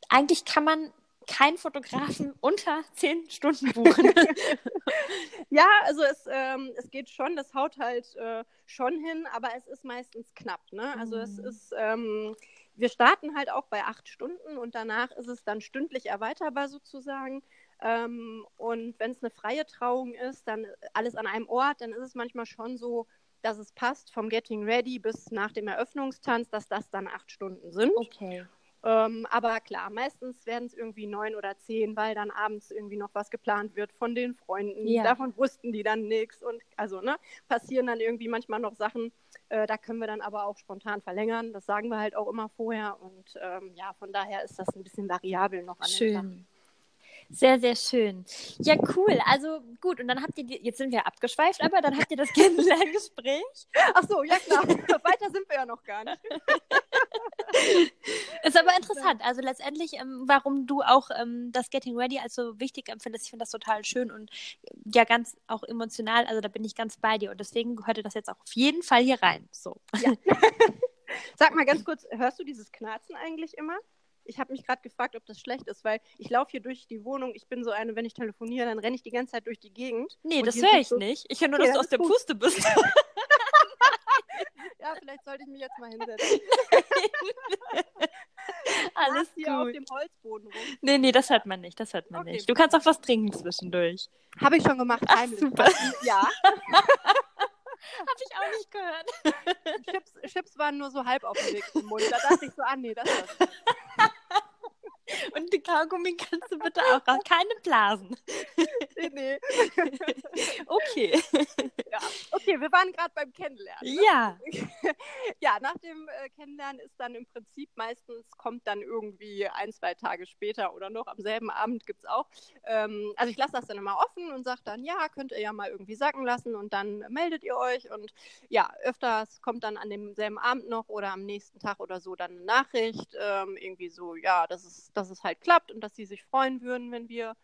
[SPEAKER 1] eigentlich kann man keinen Fotografen unter zehn Stunden buchen.
[SPEAKER 2] ja, also es, ähm, es geht schon, das haut halt äh, schon hin, aber es ist meistens knapp. Ne? Also mhm. es ist, ähm, wir starten halt auch bei acht Stunden und danach ist es dann stündlich erweiterbar sozusagen. Ähm, und wenn es eine freie Trauung ist, dann alles an einem Ort, dann ist es manchmal schon so, dass es passt vom Getting Ready bis nach dem Eröffnungstanz, dass das dann acht Stunden sind.
[SPEAKER 1] Okay.
[SPEAKER 2] Ähm, aber klar, meistens werden es irgendwie neun oder zehn, weil dann abends irgendwie noch was geplant wird von den Freunden. Ja. Davon wussten die dann nichts. Und also, ne, passieren dann irgendwie manchmal noch Sachen. Äh, da können wir dann aber auch spontan verlängern. Das sagen wir halt auch immer vorher. Und ähm, ja, von daher ist das ein bisschen variabel noch an
[SPEAKER 1] Schön. Sehr, sehr schön. Ja, cool. Also gut, und dann habt ihr, die, jetzt sind wir abgeschweift, aber dann habt ihr das Kennenlerngespräch.
[SPEAKER 2] Ach so, ja klar. Weiter sind wir ja noch gar nicht.
[SPEAKER 1] Ist aber interessant. Also letztendlich, ähm, warum du auch ähm, das Getting Ready als so wichtig empfindest, ich finde das total schön und ja ganz auch emotional. Also da bin ich ganz bei dir und deswegen gehörte das jetzt auch auf jeden Fall hier rein. So. Ja.
[SPEAKER 2] Sag mal ganz kurz, hörst du dieses Knarzen eigentlich immer? Ich habe mich gerade gefragt, ob das schlecht ist, weil ich laufe hier durch die Wohnung. Ich bin so eine, wenn ich telefoniere, dann renne ich die ganze Zeit durch die Gegend.
[SPEAKER 1] Nee, das höre ich so... nicht. Ich höre nur, okay, dass du aus der gut. Puste bist.
[SPEAKER 2] ja, vielleicht sollte ich mich jetzt mal hinsetzen.
[SPEAKER 1] Alles
[SPEAKER 2] hier
[SPEAKER 1] gut.
[SPEAKER 2] auf dem Holzboden rum.
[SPEAKER 1] Nee, nee, das hört man nicht. Das hört man okay. nicht. Du kannst auch was trinken zwischendurch.
[SPEAKER 2] Habe ich schon gemacht.
[SPEAKER 1] Ach, super.
[SPEAKER 2] Ja.
[SPEAKER 1] Habe ich auch nicht gehört.
[SPEAKER 2] Chips, Chips waren nur so halb auf dem Weg zum Mund. Da dachte ich so, ah nee, das ist das.
[SPEAKER 1] Und die Kaugummi kannst du bitte auch raus. Keine Blasen.
[SPEAKER 2] Nee, nee.
[SPEAKER 1] Okay.
[SPEAKER 2] Ja. Okay, wir waren gerade beim Kennenlernen.
[SPEAKER 1] Ne? Ja.
[SPEAKER 2] Ja, nach dem äh, Kennenlernen ist dann im Prinzip meistens, kommt dann irgendwie ein, zwei Tage später oder noch am selben Abend gibt es auch. Ähm, also ich lasse das dann immer offen und sage dann, ja, könnt ihr ja mal irgendwie sacken lassen und dann meldet ihr euch. Und ja, öfters kommt dann an demselben Abend noch oder am nächsten Tag oder so dann eine Nachricht, ähm, irgendwie so, ja, das ist dass es halt klappt und dass sie sich freuen würden, wenn wir,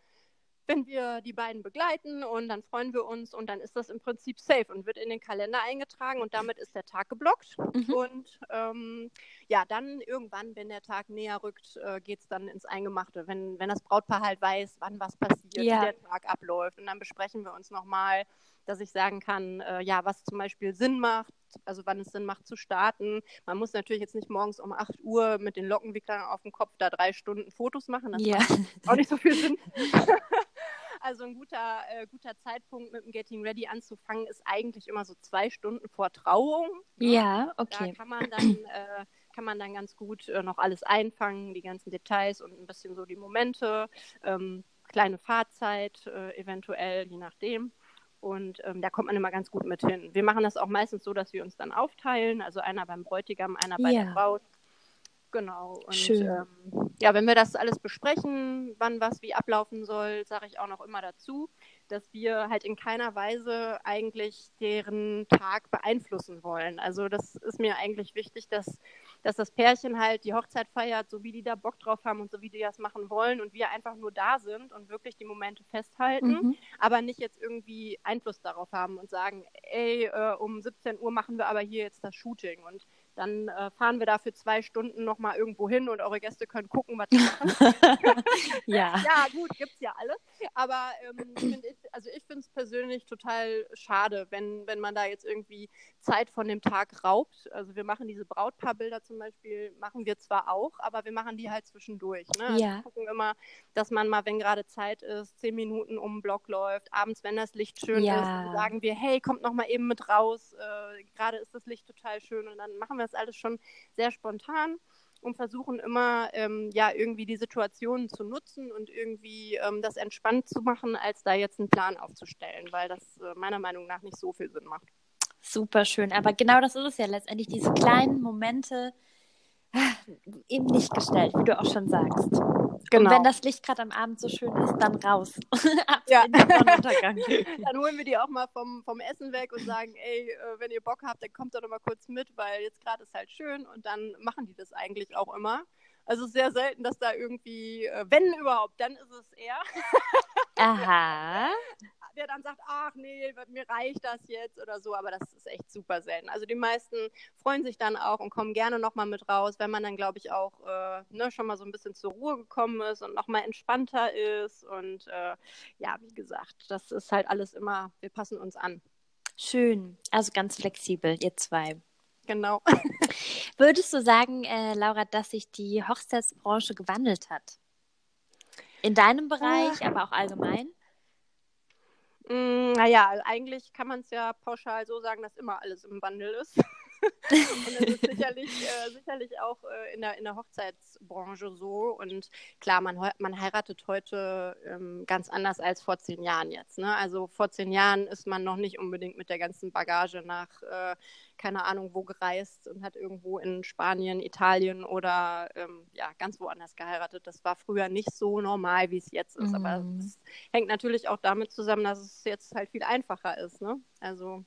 [SPEAKER 2] wenn wir die beiden begleiten und dann freuen wir uns und dann ist das im Prinzip safe und wird in den Kalender eingetragen und damit ist der Tag geblockt. Mhm. Und ähm, ja, dann irgendwann, wenn der Tag näher rückt, äh, geht es dann ins Eingemachte, wenn, wenn das Brautpaar halt weiß, wann was passiert, ja. wie der Tag abläuft und dann besprechen wir uns nochmal dass ich sagen kann, äh, ja, was zum Beispiel Sinn macht, also wann es Sinn macht zu starten. Man muss natürlich jetzt nicht morgens um 8 Uhr mit den Lockenwicklern auf dem Kopf da drei Stunden Fotos machen. Das
[SPEAKER 1] ja.
[SPEAKER 2] macht auch nicht so viel Sinn. also ein guter, äh, guter Zeitpunkt mit dem Getting Ready anzufangen ist eigentlich immer so zwei Stunden vor Trauung.
[SPEAKER 1] Ne? Ja, okay.
[SPEAKER 2] Da kann man dann, äh, kann man dann ganz gut äh, noch alles einfangen, die ganzen Details und ein bisschen so die Momente. Ähm, kleine Fahrzeit äh, eventuell, je nachdem. Und ähm, da kommt man immer ganz gut mit hin. Wir machen das auch meistens so, dass wir uns dann aufteilen. Also einer beim Bräutigam, einer bei ja. der Braut. Genau. Und
[SPEAKER 1] Schön.
[SPEAKER 2] Ähm, ja, wenn wir das alles besprechen, wann was wie ablaufen soll, sage ich auch noch immer dazu. Dass wir halt in keiner Weise eigentlich deren Tag beeinflussen wollen. Also das ist mir eigentlich wichtig, dass, dass das Pärchen halt die Hochzeit feiert, so wie die da Bock drauf haben und so wie die das machen wollen und wir einfach nur da sind und wirklich die Momente festhalten, mhm. aber nicht jetzt irgendwie Einfluss darauf haben und sagen, ey, äh, um 17 Uhr machen wir aber hier jetzt das Shooting und dann äh, fahren wir da für zwei Stunden nochmal irgendwo hin und eure Gäste können gucken, was wir machen. ja. ja, gut, gibt's ja alles. Aber ähm, find ich, also ich finde es persönlich total schade, wenn, wenn man da jetzt irgendwie Zeit von dem Tag raubt. Also wir machen diese Brautpaarbilder zum Beispiel, machen wir zwar auch, aber wir machen die halt zwischendurch. Ne? Also ja. Wir gucken immer, dass man mal, wenn gerade Zeit ist, zehn Minuten um den Block läuft, abends, wenn das Licht schön ja. ist, sagen wir, hey, kommt noch mal eben mit raus. Äh, gerade ist das Licht total schön und dann machen wir das alles schon sehr spontan und versuchen immer, ähm, ja, irgendwie die Situationen zu nutzen und irgendwie ähm, das entspannt zu machen, als da jetzt einen Plan aufzustellen, weil das äh, meiner Meinung nach nicht so viel Sinn macht.
[SPEAKER 1] Super schön, aber genau das ist es ja letztendlich, diese kleinen Momente, eben nicht gestellt, wie du auch schon sagst. Genau. Und wenn das Licht gerade am Abend so schön ist, dann raus.
[SPEAKER 2] ja. dann holen wir die auch mal vom, vom Essen weg und sagen, ey, äh, wenn ihr Bock habt, dann kommt doch noch mal kurz mit, weil jetzt gerade ist halt schön und dann machen die das eigentlich auch immer. Also sehr selten, dass da irgendwie, äh, wenn überhaupt, dann ist es eher.
[SPEAKER 1] Aha
[SPEAKER 2] der dann sagt, ach nee, mir reicht das jetzt oder so, aber das ist echt super selten. Also die meisten freuen sich dann auch und kommen gerne nochmal mit raus, wenn man dann, glaube ich, auch äh, ne, schon mal so ein bisschen zur Ruhe gekommen ist und nochmal entspannter ist. Und äh, ja, wie gesagt, das ist halt alles immer, wir passen uns an.
[SPEAKER 1] Schön, also ganz flexibel, ihr zwei.
[SPEAKER 2] Genau.
[SPEAKER 1] Würdest du sagen, äh, Laura, dass sich die Hochzeitsbranche gewandelt hat? In deinem Bereich, aber auch allgemein?
[SPEAKER 2] Mm, naja, eigentlich kann man es ja pauschal so sagen, dass immer alles im Wandel ist. und das ist sicherlich, äh, sicherlich auch äh, in, der, in der Hochzeitsbranche so. Und klar, man, man heiratet heute ähm, ganz anders als vor zehn Jahren jetzt. Ne? Also vor zehn Jahren ist man noch nicht unbedingt mit der ganzen Bagage nach äh, keine Ahnung wo gereist und hat irgendwo in Spanien, Italien oder ähm, ja, ganz woanders geheiratet. Das war früher nicht so normal, wie es jetzt ist. Mhm. Aber es hängt natürlich auch damit zusammen, dass es jetzt halt viel einfacher ist. Ne? Also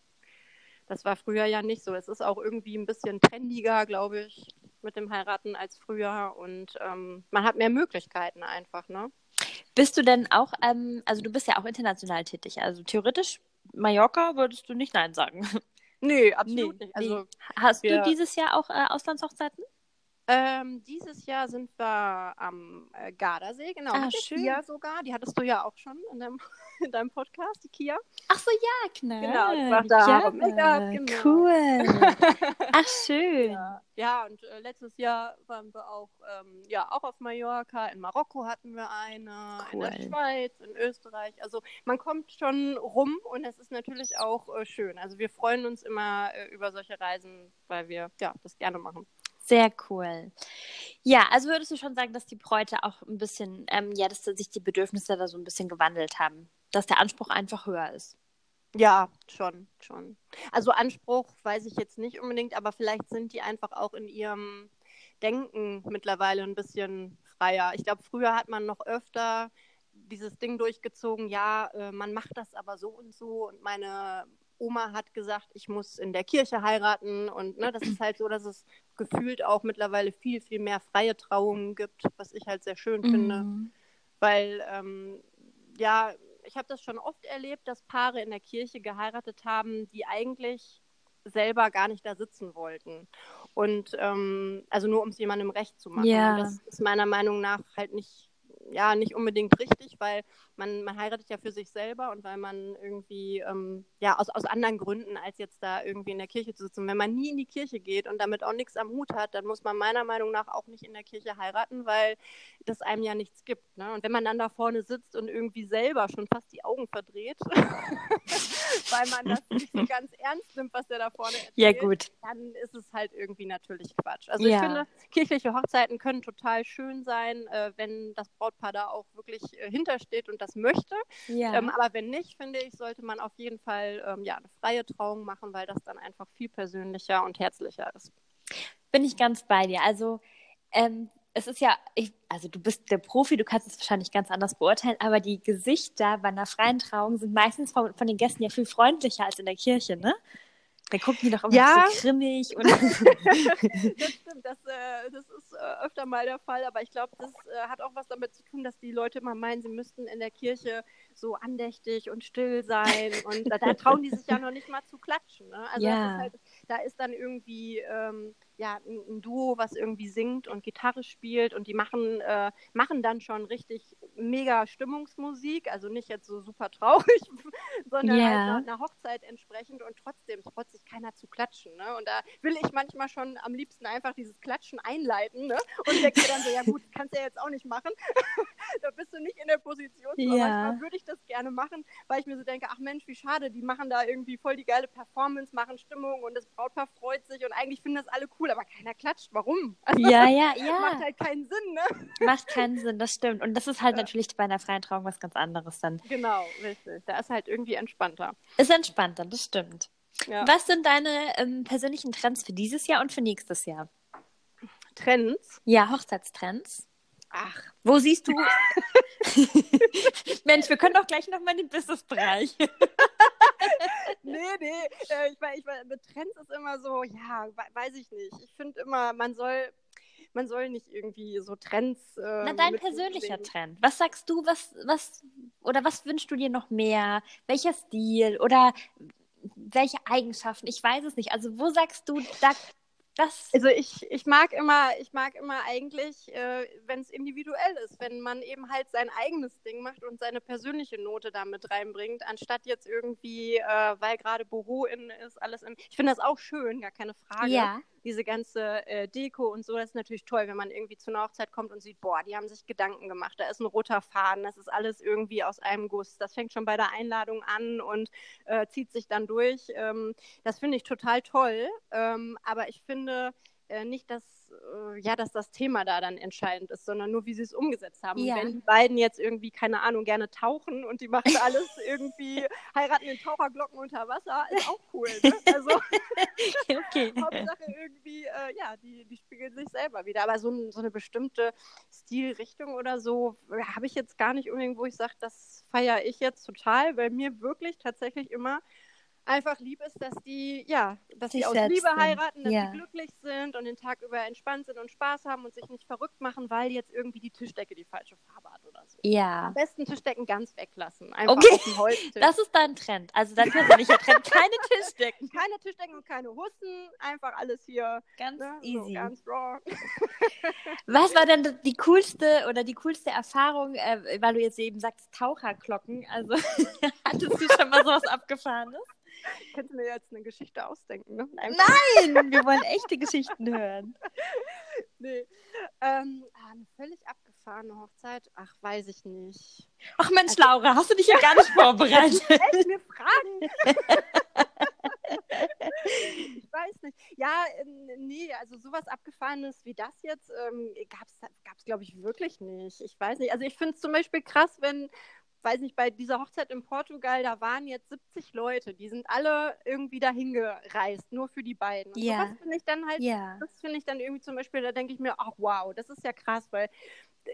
[SPEAKER 2] das war früher ja nicht so. Es ist auch irgendwie ein bisschen trendiger, glaube ich, mit dem Heiraten als früher. Und ähm, man hat mehr Möglichkeiten einfach, ne?
[SPEAKER 1] Bist du denn auch, ähm, also du bist ja auch international tätig, also theoretisch Mallorca würdest du nicht Nein sagen.
[SPEAKER 2] Nee, absolut nee, nicht. Also, nee.
[SPEAKER 1] Hast wir, du dieses Jahr auch äh, Auslandshochzeiten?
[SPEAKER 2] Ähm, dieses Jahr sind wir am äh, Gardasee, genau. Ah, mit schön. Kia sogar. Die hattest du ja auch schon in deinem, in deinem Podcast, die Kia.
[SPEAKER 1] Ach so, ja, klar.
[SPEAKER 2] Genau, ich mache da ja, Make-up,
[SPEAKER 1] genau. Cool. Ach, schön.
[SPEAKER 2] Ja, ja und äh, letztes Jahr waren wir auch, ähm, ja, auch auf Mallorca. In Marokko hatten wir eine, cool. in der Schweiz, in Österreich. Also man kommt schon rum und es ist natürlich auch äh, schön. Also wir freuen uns immer äh, über solche Reisen, weil wir ja, das gerne machen.
[SPEAKER 1] Sehr cool. Ja, also würdest du schon sagen, dass die Bräute auch ein bisschen, ähm, ja, dass sich die Bedürfnisse da so ein bisschen gewandelt haben, dass der Anspruch einfach höher ist.
[SPEAKER 2] Ja, schon, schon. Also Anspruch weiß ich jetzt nicht unbedingt, aber vielleicht sind die einfach auch in ihrem Denken mittlerweile ein bisschen freier. Ich glaube, früher hat man noch öfter dieses Ding durchgezogen, ja, äh, man macht das aber so und so und meine Oma hat gesagt, ich muss in der Kirche heiraten und ne, das ist halt so, dass es gefühlt auch mittlerweile viel, viel mehr freie Trauungen gibt, was ich halt sehr schön mhm. finde, weil ähm, ja, ich habe das schon oft erlebt, dass Paare in der Kirche geheiratet haben, die eigentlich selber gar nicht da sitzen wollten. Und ähm, also nur um es jemandem recht zu machen. Ja. das ist meiner Meinung nach halt nicht ja nicht unbedingt richtig, weil man, man heiratet ja für sich selber und weil man irgendwie, ähm, ja, aus, aus anderen Gründen, als jetzt da irgendwie in der Kirche zu sitzen. Wenn man nie in die Kirche geht und damit auch nichts am Hut hat, dann muss man meiner Meinung nach auch nicht in der Kirche heiraten, weil das einem ja nichts gibt. Ne? Und wenn man dann da vorne sitzt und irgendwie selber schon fast die Augen verdreht, weil man das nicht so ganz ernst nimmt, was der da vorne erzählt,
[SPEAKER 1] ja, gut.
[SPEAKER 2] dann ist es halt irgendwie natürlich Quatsch. Also ja. ich finde, kirchliche Hochzeiten können total schön sein, äh, wenn das Brautpaar da auch wirklich äh, hintersteht und das möchte. Ja. Ähm, aber wenn nicht, finde ich, sollte man auf jeden Fall ähm, ja, eine freie Trauung machen, weil das dann einfach viel persönlicher und herzlicher ist.
[SPEAKER 1] Bin ich ganz bei dir. Also ähm, es ist ja, ich, also du bist der Profi, du kannst es wahrscheinlich ganz anders beurteilen, aber die Gesichter bei einer freien Trauung sind meistens von, von den Gästen ja viel freundlicher als in der Kirche, ne? Da gucken die doch immer
[SPEAKER 2] Ja.
[SPEAKER 1] so grimmig und
[SPEAKER 2] das stimmt, das, äh, das ist äh, öfter mal der Fall, aber ich glaube, das äh, hat auch was damit zu tun, dass die Leute immer meinen, sie müssten in der Kirche so andächtig und still sein und da, da trauen die sich ja noch nicht mal zu klatschen. Ne? Also
[SPEAKER 1] Ja.
[SPEAKER 2] ist halt, da ist dann irgendwie ähm, ja, ein, ein Duo, was irgendwie singt und Gitarre spielt und die machen, äh, machen dann schon richtig mega Stimmungsmusik, also nicht jetzt so super traurig, sondern
[SPEAKER 1] Ja.
[SPEAKER 2] halt einer, Hochzeit entsprechend und trotzdem traut sich keiner zu klatschen. Ne? Und da will ich manchmal schon am liebsten einfach dieses Klatschen einleiten ne? und denke dann so, ja gut, kannst du ja jetzt auch nicht machen. da bist du nicht in der Position.
[SPEAKER 1] Ja.
[SPEAKER 2] Manchmal würde ich das gerne machen, weil ich mir so denke, ach Mensch, wie schade, die machen da irgendwie voll die geile Performance, machen Stimmung und das Brautpaar freut sich und eigentlich finden das alle cool, aber keiner klatscht. Warum? Also,
[SPEAKER 1] ja, ja,
[SPEAKER 2] Macht
[SPEAKER 1] ja,
[SPEAKER 2] halt keinen Sinn, ne?
[SPEAKER 1] macht keinen Sinn, das stimmt. Und das ist halt natürlich bei einer freien Trauung was ganz anderes dann.
[SPEAKER 2] Genau, richtig. Da ist halt irgendwie entspannter.
[SPEAKER 1] Ist entspannter, das stimmt.
[SPEAKER 2] Ja.
[SPEAKER 1] Was sind deine ähm, persönlichen Trends für dieses Jahr und für nächstes Jahr?
[SPEAKER 2] Trends.
[SPEAKER 1] Ja, Hochzeitstrends.
[SPEAKER 2] Ach,
[SPEAKER 1] Wo siehst du? Mensch, wir können doch gleich noch mal in den Businessbereich.
[SPEAKER 2] nee, nee. Äh, ich weiß, ich weiß, mit Trends ist immer so, ja, we weiß ich nicht. Ich finde immer, man soll, man soll nicht irgendwie so Trends. Äh,
[SPEAKER 1] Na, dein
[SPEAKER 2] mit
[SPEAKER 1] persönlicher. Trend. Was sagst du, was, was, oder was wünschst du dir noch mehr? Welcher Stil oder welche Eigenschaften? Ich weiß es nicht. Also, wo sagst du, da, das.
[SPEAKER 2] Also ich, ich mag immer, ich mag immer eigentlich, äh, wenn es individuell ist, wenn man eben halt sein eigenes Ding macht und seine persönliche Note da mit reinbringt, anstatt jetzt irgendwie, äh, weil gerade Boho in ist, alles in. Ich finde das auch schön, gar keine Frage.
[SPEAKER 1] Ja,
[SPEAKER 2] Diese ganze äh, Deko und so, das ist natürlich toll, wenn man irgendwie zu einer Hochzeit kommt und sieht, boah, die haben sich Gedanken gemacht, da ist ein roter Faden, das ist alles irgendwie aus einem Guss. Das fängt schon bei der Einladung an und äh, zieht sich dann durch. Ähm, das finde ich total toll. Ähm, aber ich finde äh, nicht, dass, äh, ja, dass das Thema da dann entscheidend ist, sondern nur, wie sie es umgesetzt haben.
[SPEAKER 1] Ja.
[SPEAKER 2] Wenn die beiden jetzt irgendwie, keine Ahnung, gerne tauchen und die machen alles irgendwie, heiraten in Taucherglocken unter Wasser, ist auch cool. Ne? Also
[SPEAKER 1] okay.
[SPEAKER 2] Hauptsache irgendwie, äh, ja, die, die spiegeln sich selber wieder. Aber so, so eine bestimmte Stilrichtung oder so habe ich jetzt gar nicht unbedingt, wo ich sage, das feiere ich jetzt total, weil mir wirklich tatsächlich immer einfach lieb ist, dass die, ja, dass
[SPEAKER 1] Sich
[SPEAKER 2] sie aus Liebe
[SPEAKER 1] sind.
[SPEAKER 2] heiraten, dass
[SPEAKER 1] Ja.
[SPEAKER 2] sie glücklich sind und den Tag über entspannt sind und Spaß haben und sich nicht verrückt machen, weil jetzt irgendwie die Tischdecke die falsche Farbe hat oder so.
[SPEAKER 1] Ja.
[SPEAKER 2] Am besten Tischdecken ganz weglassen. Einfach
[SPEAKER 1] Okay.
[SPEAKER 2] auf Holztisch.
[SPEAKER 1] Das ist dein Trend. Also dein persönlicher Trend. Keine Tischdecken.
[SPEAKER 2] keine Tischdecken und keine Hussen, einfach alles hier
[SPEAKER 1] Ganz
[SPEAKER 2] ne, so
[SPEAKER 1] easy.
[SPEAKER 2] ganz raw.
[SPEAKER 1] Was war denn die coolste oder die coolste Erfahrung, äh, weil du jetzt eben sagst Taucherglocken? Also hattest du schon mal sowas abgefahrenes?
[SPEAKER 2] Ich könnte mir jetzt eine Geschichte ausdenken. Ne? Nein.
[SPEAKER 1] Nein, wir wollen echte Geschichten hören.
[SPEAKER 2] Nee. Ähm, ah, eine völlig abgefahrene Hochzeit? Ach, weiß ich nicht.
[SPEAKER 1] Ach Mensch, Laura, hast du dich ja gar nicht vorbereitet?
[SPEAKER 2] Echt mir Fragen? ich weiß nicht. Ja, ähm, nee, also sowas Abgefahrenes wie das jetzt ähm, gab es, glaube ich, wirklich nicht. Ich weiß nicht. Also ich finde es zum Beispiel krass, wenn, weiß nicht, bei dieser Hochzeit in Portugal, da waren jetzt 70 Leute, die sind alle irgendwie dahin gereist, nur für die beiden. Und
[SPEAKER 1] Ja.
[SPEAKER 2] sowas finde ich dann halt
[SPEAKER 1] Ja.
[SPEAKER 2] das finde ich dann irgendwie zum Beispiel, da denke ich mir, ach wow, das ist ja krass, weil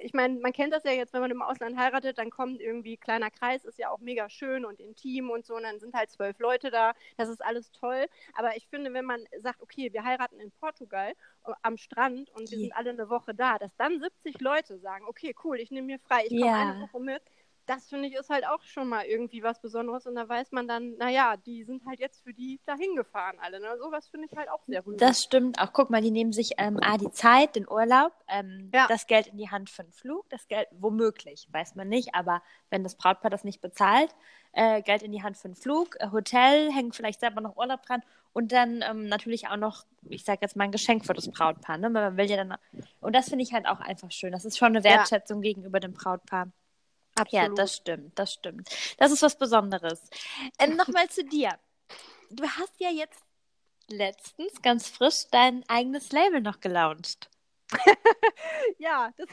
[SPEAKER 2] ich meine, man kennt das ja jetzt, wenn man im Ausland heiratet, dann kommt irgendwie kleiner Kreis, ist ja auch mega schön und intim und so, und dann sind halt zwölf Leute da, das ist alles toll. Aber ich finde, wenn man sagt, okay, wir heiraten in Portugal äh, am Strand und wir
[SPEAKER 1] Ja.
[SPEAKER 2] sind alle eine Woche da, dass dann 70 Leute sagen, okay, cool, ich nehme mir frei, ich komme
[SPEAKER 1] Ja.
[SPEAKER 2] eine Woche mit. Das finde ich ist halt auch schon mal irgendwie was Besonderes und da weiß man dann, naja, die sind halt jetzt für die dahin gefahren alle. Ne? Sowas finde ich halt auch sehr rührend.
[SPEAKER 1] Das stimmt auch. Guck mal, die nehmen sich ähm, A, die Zeit, den Urlaub, ähm,
[SPEAKER 2] Ja.
[SPEAKER 1] das Geld in die Hand für den Flug, das Geld womöglich, weiß man nicht, aber wenn das Brautpaar das nicht bezahlt, äh, Geld in die Hand für den Flug, äh, Hotel, hängen vielleicht selber noch Urlaub dran und dann ähm, natürlich auch noch, ich sage jetzt mal ein Geschenk für das Brautpaar. Ne? Man will ja dann, und das finde ich halt auch einfach schön. Das ist schon eine
[SPEAKER 2] Ja.
[SPEAKER 1] Wertschätzung gegenüber dem Brautpaar. Ja,
[SPEAKER 2] Absolut.
[SPEAKER 1] das stimmt, das stimmt. Das ist was Besonderes. Ähm, Nochmal zu dir. Du hast ja jetzt letztens ganz frisch dein eigenes Label noch gelauncht.
[SPEAKER 2] Ja, das,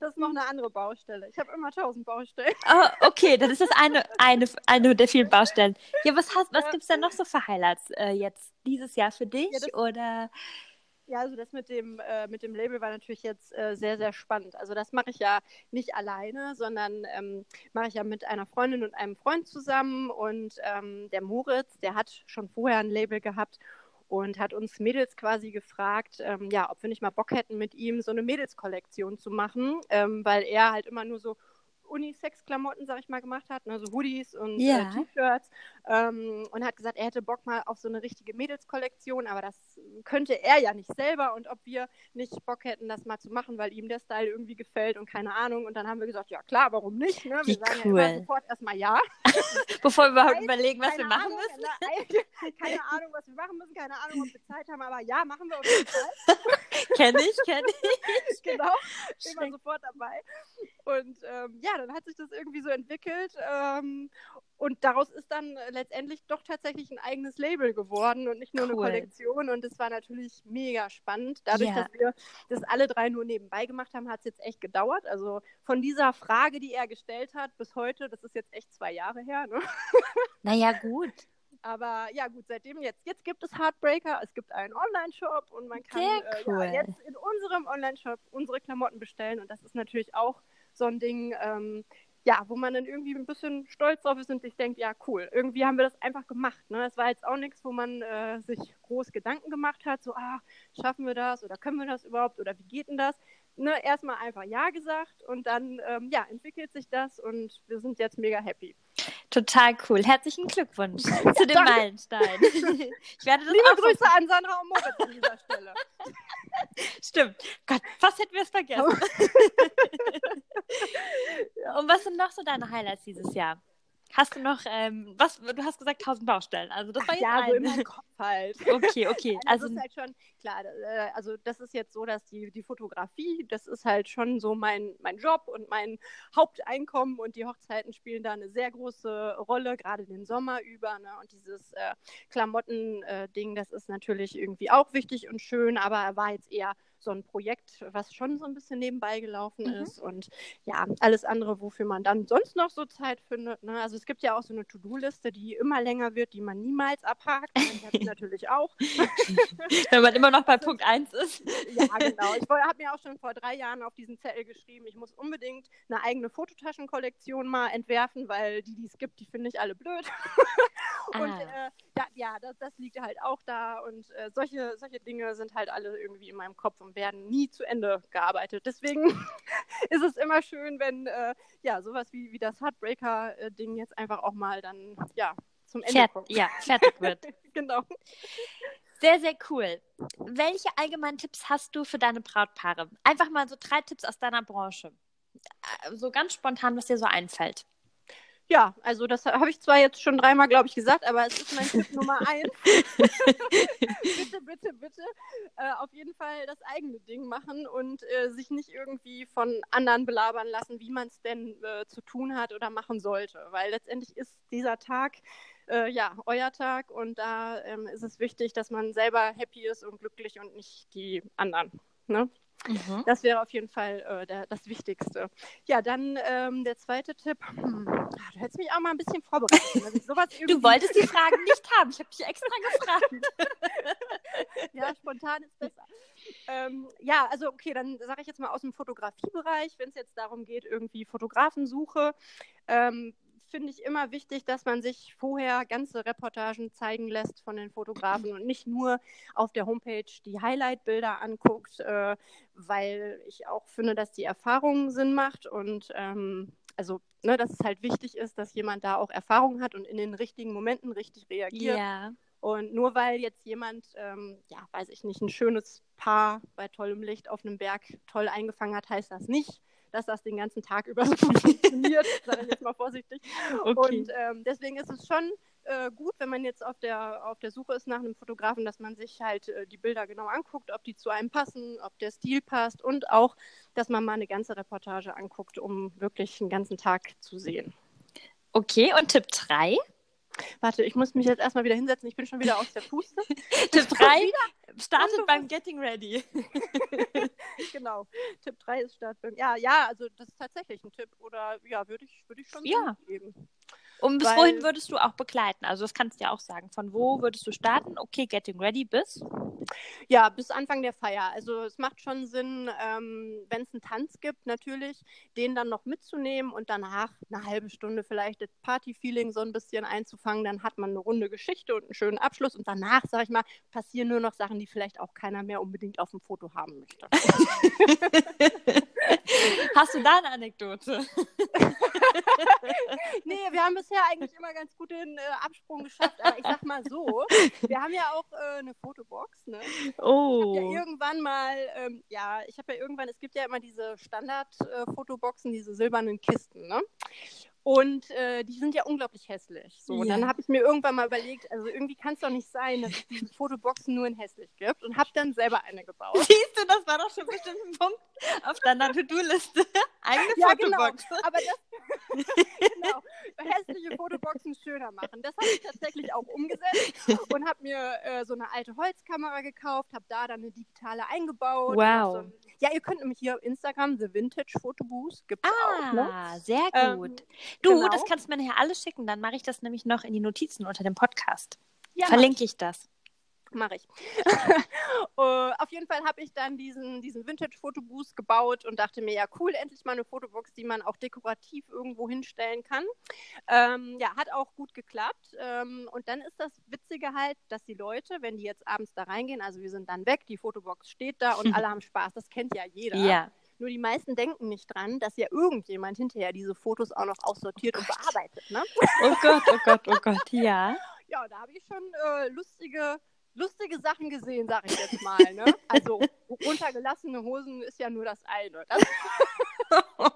[SPEAKER 2] das ist noch eine andere Baustelle. Ich habe immer tausend Baustellen.
[SPEAKER 1] Oh, okay, das ist das eine, eine, eine der vielen Baustellen. Ja, was, hast, was
[SPEAKER 2] Ja.
[SPEAKER 1] gibt's denn noch so für Highlights äh, jetzt dieses Jahr für dich?
[SPEAKER 2] Ja, das-
[SPEAKER 1] oder?
[SPEAKER 2] Ja, also das mit dem, äh, mit dem Label war natürlich jetzt äh, sehr, sehr spannend. Also das mache ich ja nicht alleine, sondern ähm, mache ich ja mit einer Freundin und einem Freund zusammen. Und ähm, der Moritz, der hat schon vorher ein Label gehabt und hat uns Mädels quasi gefragt, ähm, ja, ob wir nicht mal Bock hätten, mit ihm so eine Mädelskollektion zu machen, ähm, weil er halt immer nur so Unisex-Klamotten, sag ich mal, gemacht hat, ne, so Hoodies und
[SPEAKER 1] Ja.
[SPEAKER 2] äh, T-Shirts ähm, und hat gesagt, er hätte Bock mal auf so eine richtige Mädelskollektion, aber das könnte er ja nicht selber und ob wir nicht Bock hätten, das mal zu machen, weil ihm der Style irgendwie gefällt und keine Ahnung. Und dann haben wir gesagt, ja klar, warum nicht? Ne? Wir
[SPEAKER 1] Wie
[SPEAKER 2] sagen
[SPEAKER 1] cool.
[SPEAKER 2] ja immer sofort erstmal ja.
[SPEAKER 1] Bevor wir überhaupt überlegen, was wir machen
[SPEAKER 2] Ahnung,
[SPEAKER 1] müssen.
[SPEAKER 2] keine Ahnung, was wir machen müssen, keine Ahnung, ob wir Zeit haben, aber ja, machen wir auf jeden Fall.
[SPEAKER 1] Kenn ich, kenn ich.
[SPEAKER 2] genau, immer sofort dabei. Und ähm, ja, dann hat sich das irgendwie so entwickelt. Ähm, und daraus ist dann letztendlich doch tatsächlich ein eigenes Label geworden und nicht nur
[SPEAKER 1] Cool.
[SPEAKER 2] eine Kollektion. Und das war natürlich mega spannend. Dadurch,
[SPEAKER 1] Ja.
[SPEAKER 2] dass wir das alle drei nur nebenbei gemacht haben, hat es jetzt echt gedauert. Also von dieser Frage, die er gestellt hat, bis heute, das ist jetzt echt zwei Jahre her. Ne?
[SPEAKER 1] Naja, gut.
[SPEAKER 2] Aber ja, gut, seitdem jetzt. Jetzt gibt es Heartbreaker, es gibt einen Online-Shop und man kann
[SPEAKER 1] Sehr
[SPEAKER 2] äh,
[SPEAKER 1] cool.
[SPEAKER 2] ja, jetzt in unserem Online-Shop unsere Klamotten bestellen. Und das ist natürlich auch so ein Ding, ähm, ja, wo man dann irgendwie ein bisschen stolz drauf ist und sich denkt, ja, cool, irgendwie haben wir das einfach gemacht. Ne? Das war jetzt auch nichts, wo man äh, sich groß Gedanken gemacht hat, so, ah, schaffen wir das oder können wir das überhaupt oder wie geht denn das? Ne, erstmal einfach Ja gesagt und dann ähm, ja, entwickelt sich das und wir sind jetzt mega happy.
[SPEAKER 1] Total cool. Herzlichen Glückwunsch zu dem
[SPEAKER 2] danke.
[SPEAKER 1] Meilenstein. Ich werde das
[SPEAKER 2] Liebe Grüße an Sandra und Moritz an dieser Stelle.
[SPEAKER 1] Stimmt. Gott, fast hätten wir es vergessen. Und was sind noch so deine Highlights dieses Jahr? Hast du noch, ähm, was, du hast gesagt 1000 Baustellen, also das war jetzt
[SPEAKER 2] ja, so in
[SPEAKER 1] eine.
[SPEAKER 2] meinem Kopf halt.
[SPEAKER 1] Okay, okay.
[SPEAKER 2] Also,
[SPEAKER 1] Also,
[SPEAKER 2] das ist halt schon, klar, äh, also das ist jetzt so, dass die, die Fotografie, das ist halt schon so mein, mein Job und mein Haupteinkommen und die Hochzeiten spielen da eine sehr große Rolle, gerade den Sommer über. Ne? Und dieses äh, Klamotten-Ding, das ist natürlich irgendwie auch wichtig und schön, aber war jetzt eher so ein Projekt, was schon so ein bisschen nebenbei gelaufen
[SPEAKER 1] Mhm.
[SPEAKER 2] ist und ja, alles andere, wofür man dann sonst noch so Zeit findet. Ne? Also es gibt ja auch so eine To-Do-Liste, die immer länger wird, die man niemals abhakt. Und ich natürlich auch.
[SPEAKER 1] wenn man immer noch bei Punkt 1 ist.
[SPEAKER 2] Ja, genau. Ich habe mir auch schon vor drei Jahren auf diesen Zettel geschrieben, ich muss unbedingt eine eigene Fototaschenkollektion mal entwerfen, weil die, die es gibt, die finde ich alle blöd. Und
[SPEAKER 1] Ah.
[SPEAKER 2] äh, ja, ja das, das liegt halt auch da. Und äh, solche, solche Dinge sind halt alle irgendwie in meinem Kopf und werden nie zu Ende gearbeitet. Deswegen ist es immer schön, wenn äh, ja sowas wie, wie das Heartbreaker-Ding jetzt einfach auch mal dann ja zum Ende
[SPEAKER 1] Fert
[SPEAKER 2] kommt.
[SPEAKER 1] ja, fertig wird.
[SPEAKER 2] genau.
[SPEAKER 1] Sehr, sehr cool. Welche allgemeinen Tipps hast du für deine Brautpaare? Einfach mal so drei Tipps aus deiner Branche. Äh, So ganz spontan, was dir so einfällt.
[SPEAKER 2] Ja, also das habe ich zwar jetzt schon dreimal, glaube ich, gesagt, aber es ist mein Tipp Nummer eins. bitte, bitte, bitte äh, auf jeden Fall das eigene Ding machen und äh, sich nicht irgendwie von anderen belabern lassen, wie man es denn äh, zu tun hat oder machen sollte. Weil letztendlich ist dieser Tag äh, ja euer Tag und da ähm, ist es wichtig, dass man selber happy ist und glücklich und nicht die anderen. Ne?
[SPEAKER 1] Mhm.
[SPEAKER 2] Das wäre auf jeden Fall äh, der, das Wichtigste. Ja, dann ähm, der zweite Tipp. Hm, ah, du hättest mich auch mal ein bisschen vorbereitet. Sowas
[SPEAKER 1] Du wolltest die Fragen nicht haben. Ich habe dich extra gefragt.
[SPEAKER 2] Ja, spontan ist besser. Ähm, ja, also okay, dann sage ich jetzt mal aus dem Fotografiebereich, wenn es jetzt darum geht, irgendwie Fotografensuche, ähm, finde ich immer wichtig, dass man sich vorher ganze Reportagen zeigen lässt von den Fotografen und nicht nur auf der Homepage die Highlight-Bilder anguckt, äh, weil ich auch finde, dass die Erfahrung Sinn macht und ähm, also, ne, dass es halt wichtig ist, dass jemand da auch Erfahrung hat und in den richtigen Momenten richtig reagiert.
[SPEAKER 1] Ja.
[SPEAKER 2] Und nur weil jetzt jemand, ähm, ja, weiß ich nicht, ein schönes Paar bei tollem Licht auf einem Berg toll eingefangen hat, heißt das nicht, dass das den ganzen Tag über so funktioniert, sage ich jetzt mal vorsichtig.
[SPEAKER 1] Okay.
[SPEAKER 2] Und ähm, deswegen ist es schon äh, gut, wenn man jetzt auf der, auf der Suche ist nach einem Fotografen, dass man sich halt äh, die Bilder genau anguckt, ob die zu einem passen, ob der Stil passt und auch, dass man mal eine ganze Reportage anguckt, um wirklich einen ganzen Tag zu sehen.
[SPEAKER 1] Okay, und Tipp 3?
[SPEAKER 2] Warte, ich muss mich jetzt erstmal wieder hinsetzen, ich bin schon wieder aus der Puste.
[SPEAKER 1] Tipp 3 startet beim Getting Ready.
[SPEAKER 2] genau. Tipp 3 ist Startbildung. Ja, ja, also das ist tatsächlich ein Tipp. Oder ja, würde ich, würde ich schon
[SPEAKER 1] Ja.
[SPEAKER 2] geben.
[SPEAKER 1] Und bis
[SPEAKER 2] Weil-
[SPEAKER 1] wohin würdest du auch begleiten? Also das kannst du ja auch sagen. Von wo würdest du starten? Okay, Getting Ready bis?
[SPEAKER 2] Ja, bis Anfang der Feier. Also es macht schon Sinn, ähm, wenn es einen Tanz gibt, natürlich, den dann noch mitzunehmen und danach eine halbe Stunde vielleicht das Party-Feeling so ein bisschen einzufangen. Dann hat man eine runde Geschichte und einen schönen Abschluss und danach, sag ich mal, passieren nur noch Sachen, die vielleicht auch keiner mehr unbedingt auf dem Foto haben möchte.
[SPEAKER 1] Hast du da eine Anekdote?
[SPEAKER 2] nee, wir haben bisher eigentlich immer ganz gut den äh, Absprung geschafft. Aber ich sag mal so, wir haben ja auch äh, eine Fotobox. Ne?
[SPEAKER 1] Oh.
[SPEAKER 2] Ich habe ja irgendwann mal, ähm, ja, ich habe ja irgendwann, es gibt ja immer diese Standard-Fotoboxen, äh, diese silbernen Kisten. Ne? Und äh, die sind ja unglaublich hässlich. So, ja. und dann habe ich mir irgendwann mal überlegt, also irgendwie kann es doch nicht sein, dass es diese Fotoboxen nur in hässlich gibt und habe dann selber eine gebaut.
[SPEAKER 1] Siehst du, das war doch schon bestimmt ein Punkt auf deiner To-Do-liste. Eigene ja, genau. Fotobox.
[SPEAKER 2] Genau. Aber das, genau, hässliche Fotoboxen schöner machen. Das habe ich tatsächlich auch umgesetzt und habe mir äh, so eine alte Holzkamera gekauft, habe da dann eine digitale eingebaut.
[SPEAKER 1] Wow.
[SPEAKER 2] So ja, ihr könnt nämlich hier auf Instagram The Vintage Photobooth gibt es
[SPEAKER 1] ah,
[SPEAKER 2] auch. Ne?
[SPEAKER 1] sehr gut. Ähm, du, genau. das kannst du mir nachher alles schicken, dann mache ich das nämlich noch in die Notizen unter dem Podcast. Ja, Verlinke ich das
[SPEAKER 2] mache ich. uh, auf jeden Fall habe ich dann diesen, diesen Vintage-Fotoboost gebaut und dachte mir, ja cool, endlich mal eine Fotobox, die man auch dekorativ irgendwo hinstellen kann. Ähm, ja, hat auch gut geklappt. Ähm, und dann ist das Witzige halt, dass die Leute, wenn die jetzt abends da reingehen, also wir sind dann weg, die Fotobox steht da und alle haben Spaß. Das kennt ja jeder.
[SPEAKER 1] Ja.
[SPEAKER 2] Nur die meisten denken nicht dran, dass ja irgendjemand hinterher diese Fotos auch noch aussortiert oh und bearbeitet. Ne?
[SPEAKER 1] Oh Gott, oh Gott, oh Gott, ja.
[SPEAKER 2] Ja, da habe ich schon äh, lustige lustige Sachen gesehen, sag ich jetzt mal. Ne? Also runtergelassene Hosen ist ja nur das eine. Das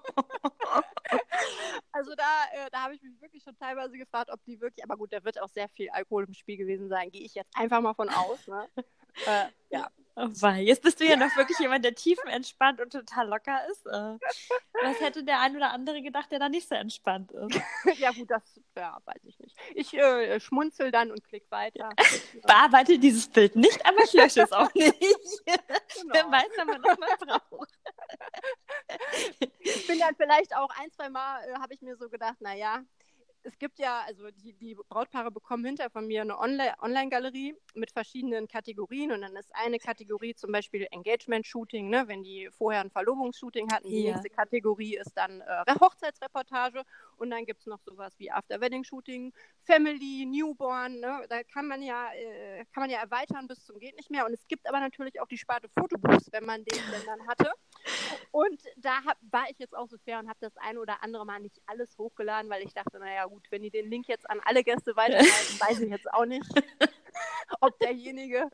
[SPEAKER 2] also da, äh, da habe ich mich wirklich schon teilweise gefragt, ob die wirklich, aber gut, da wird auch sehr viel Alkohol im Spiel gewesen sein, gehe ich jetzt einfach mal von aus. Ne? Äh, ja.
[SPEAKER 1] Oh, jetzt bist du ja noch wirklich jemand, der tiefenentspannt und total locker ist. Äh, was hätte der ein oder andere gedacht, der da nicht so entspannt ist?
[SPEAKER 2] ja, gut, das ja, weiß ich nicht. Ich äh, schmunzel dann und klick weiter.
[SPEAKER 1] Bearbeite dieses Bild nicht, aber ich lösche es auch nicht. Genau. Wer weiß, wenn man noch mal braucht.
[SPEAKER 2] ich bin dann vielleicht auch ein, zwei Mal, äh, habe ich mir so gedacht, naja, es gibt ja, also die, die Brautpaare bekommen hinter von mir eine Online-Galerie mit verschiedenen Kategorien und dann ist eine Kategorie zum Beispiel Engagement-Shooting, ne, wenn die vorher ein Verlobungsshooting hatten. Die ja. nächste Kategorie ist dann äh, Hochzeitsreportage und dann gibt es noch sowas wie After-Wedding-Shooting, Family, Newborn, ne, da kann man ja, äh, kann man ja erweitern bis zum geht nicht mehr. Und es gibt aber natürlich auch die Sparte Fotobooks, wenn man den denn dann hatte. Und da hab, war ich jetzt auch so fair und habe das eine oder andere Mal nicht alles hochgeladen, weil ich dachte, naja gut, wenn die den Link jetzt an alle Gäste weiterleiten, weiß ich jetzt auch nicht, ob derjenige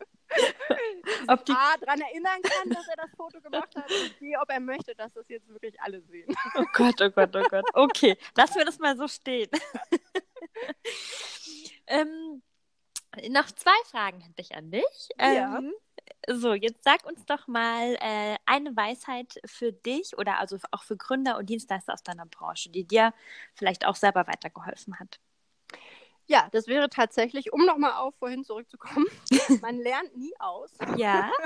[SPEAKER 2] ob die... A, daran erinnern kann, dass er das Foto gemacht hat und B, ob er möchte, dass das jetzt wirklich alle sehen.
[SPEAKER 1] Oh Gott, oh Gott, oh Gott. Okay, lassen wir das mal so stehen. ähm, noch zwei Fragen hätte ich an dich.
[SPEAKER 2] Ja.
[SPEAKER 1] Ähm, so, jetzt sag uns doch mal äh, eine Weisheit für dich oder also auch für Gründer und Dienstleister aus deiner Branche, die dir vielleicht auch selber weitergeholfen hat.
[SPEAKER 2] Ja, das wäre tatsächlich, um nochmal auf vorhin zurückzukommen, man lernt nie aus.
[SPEAKER 1] Ja.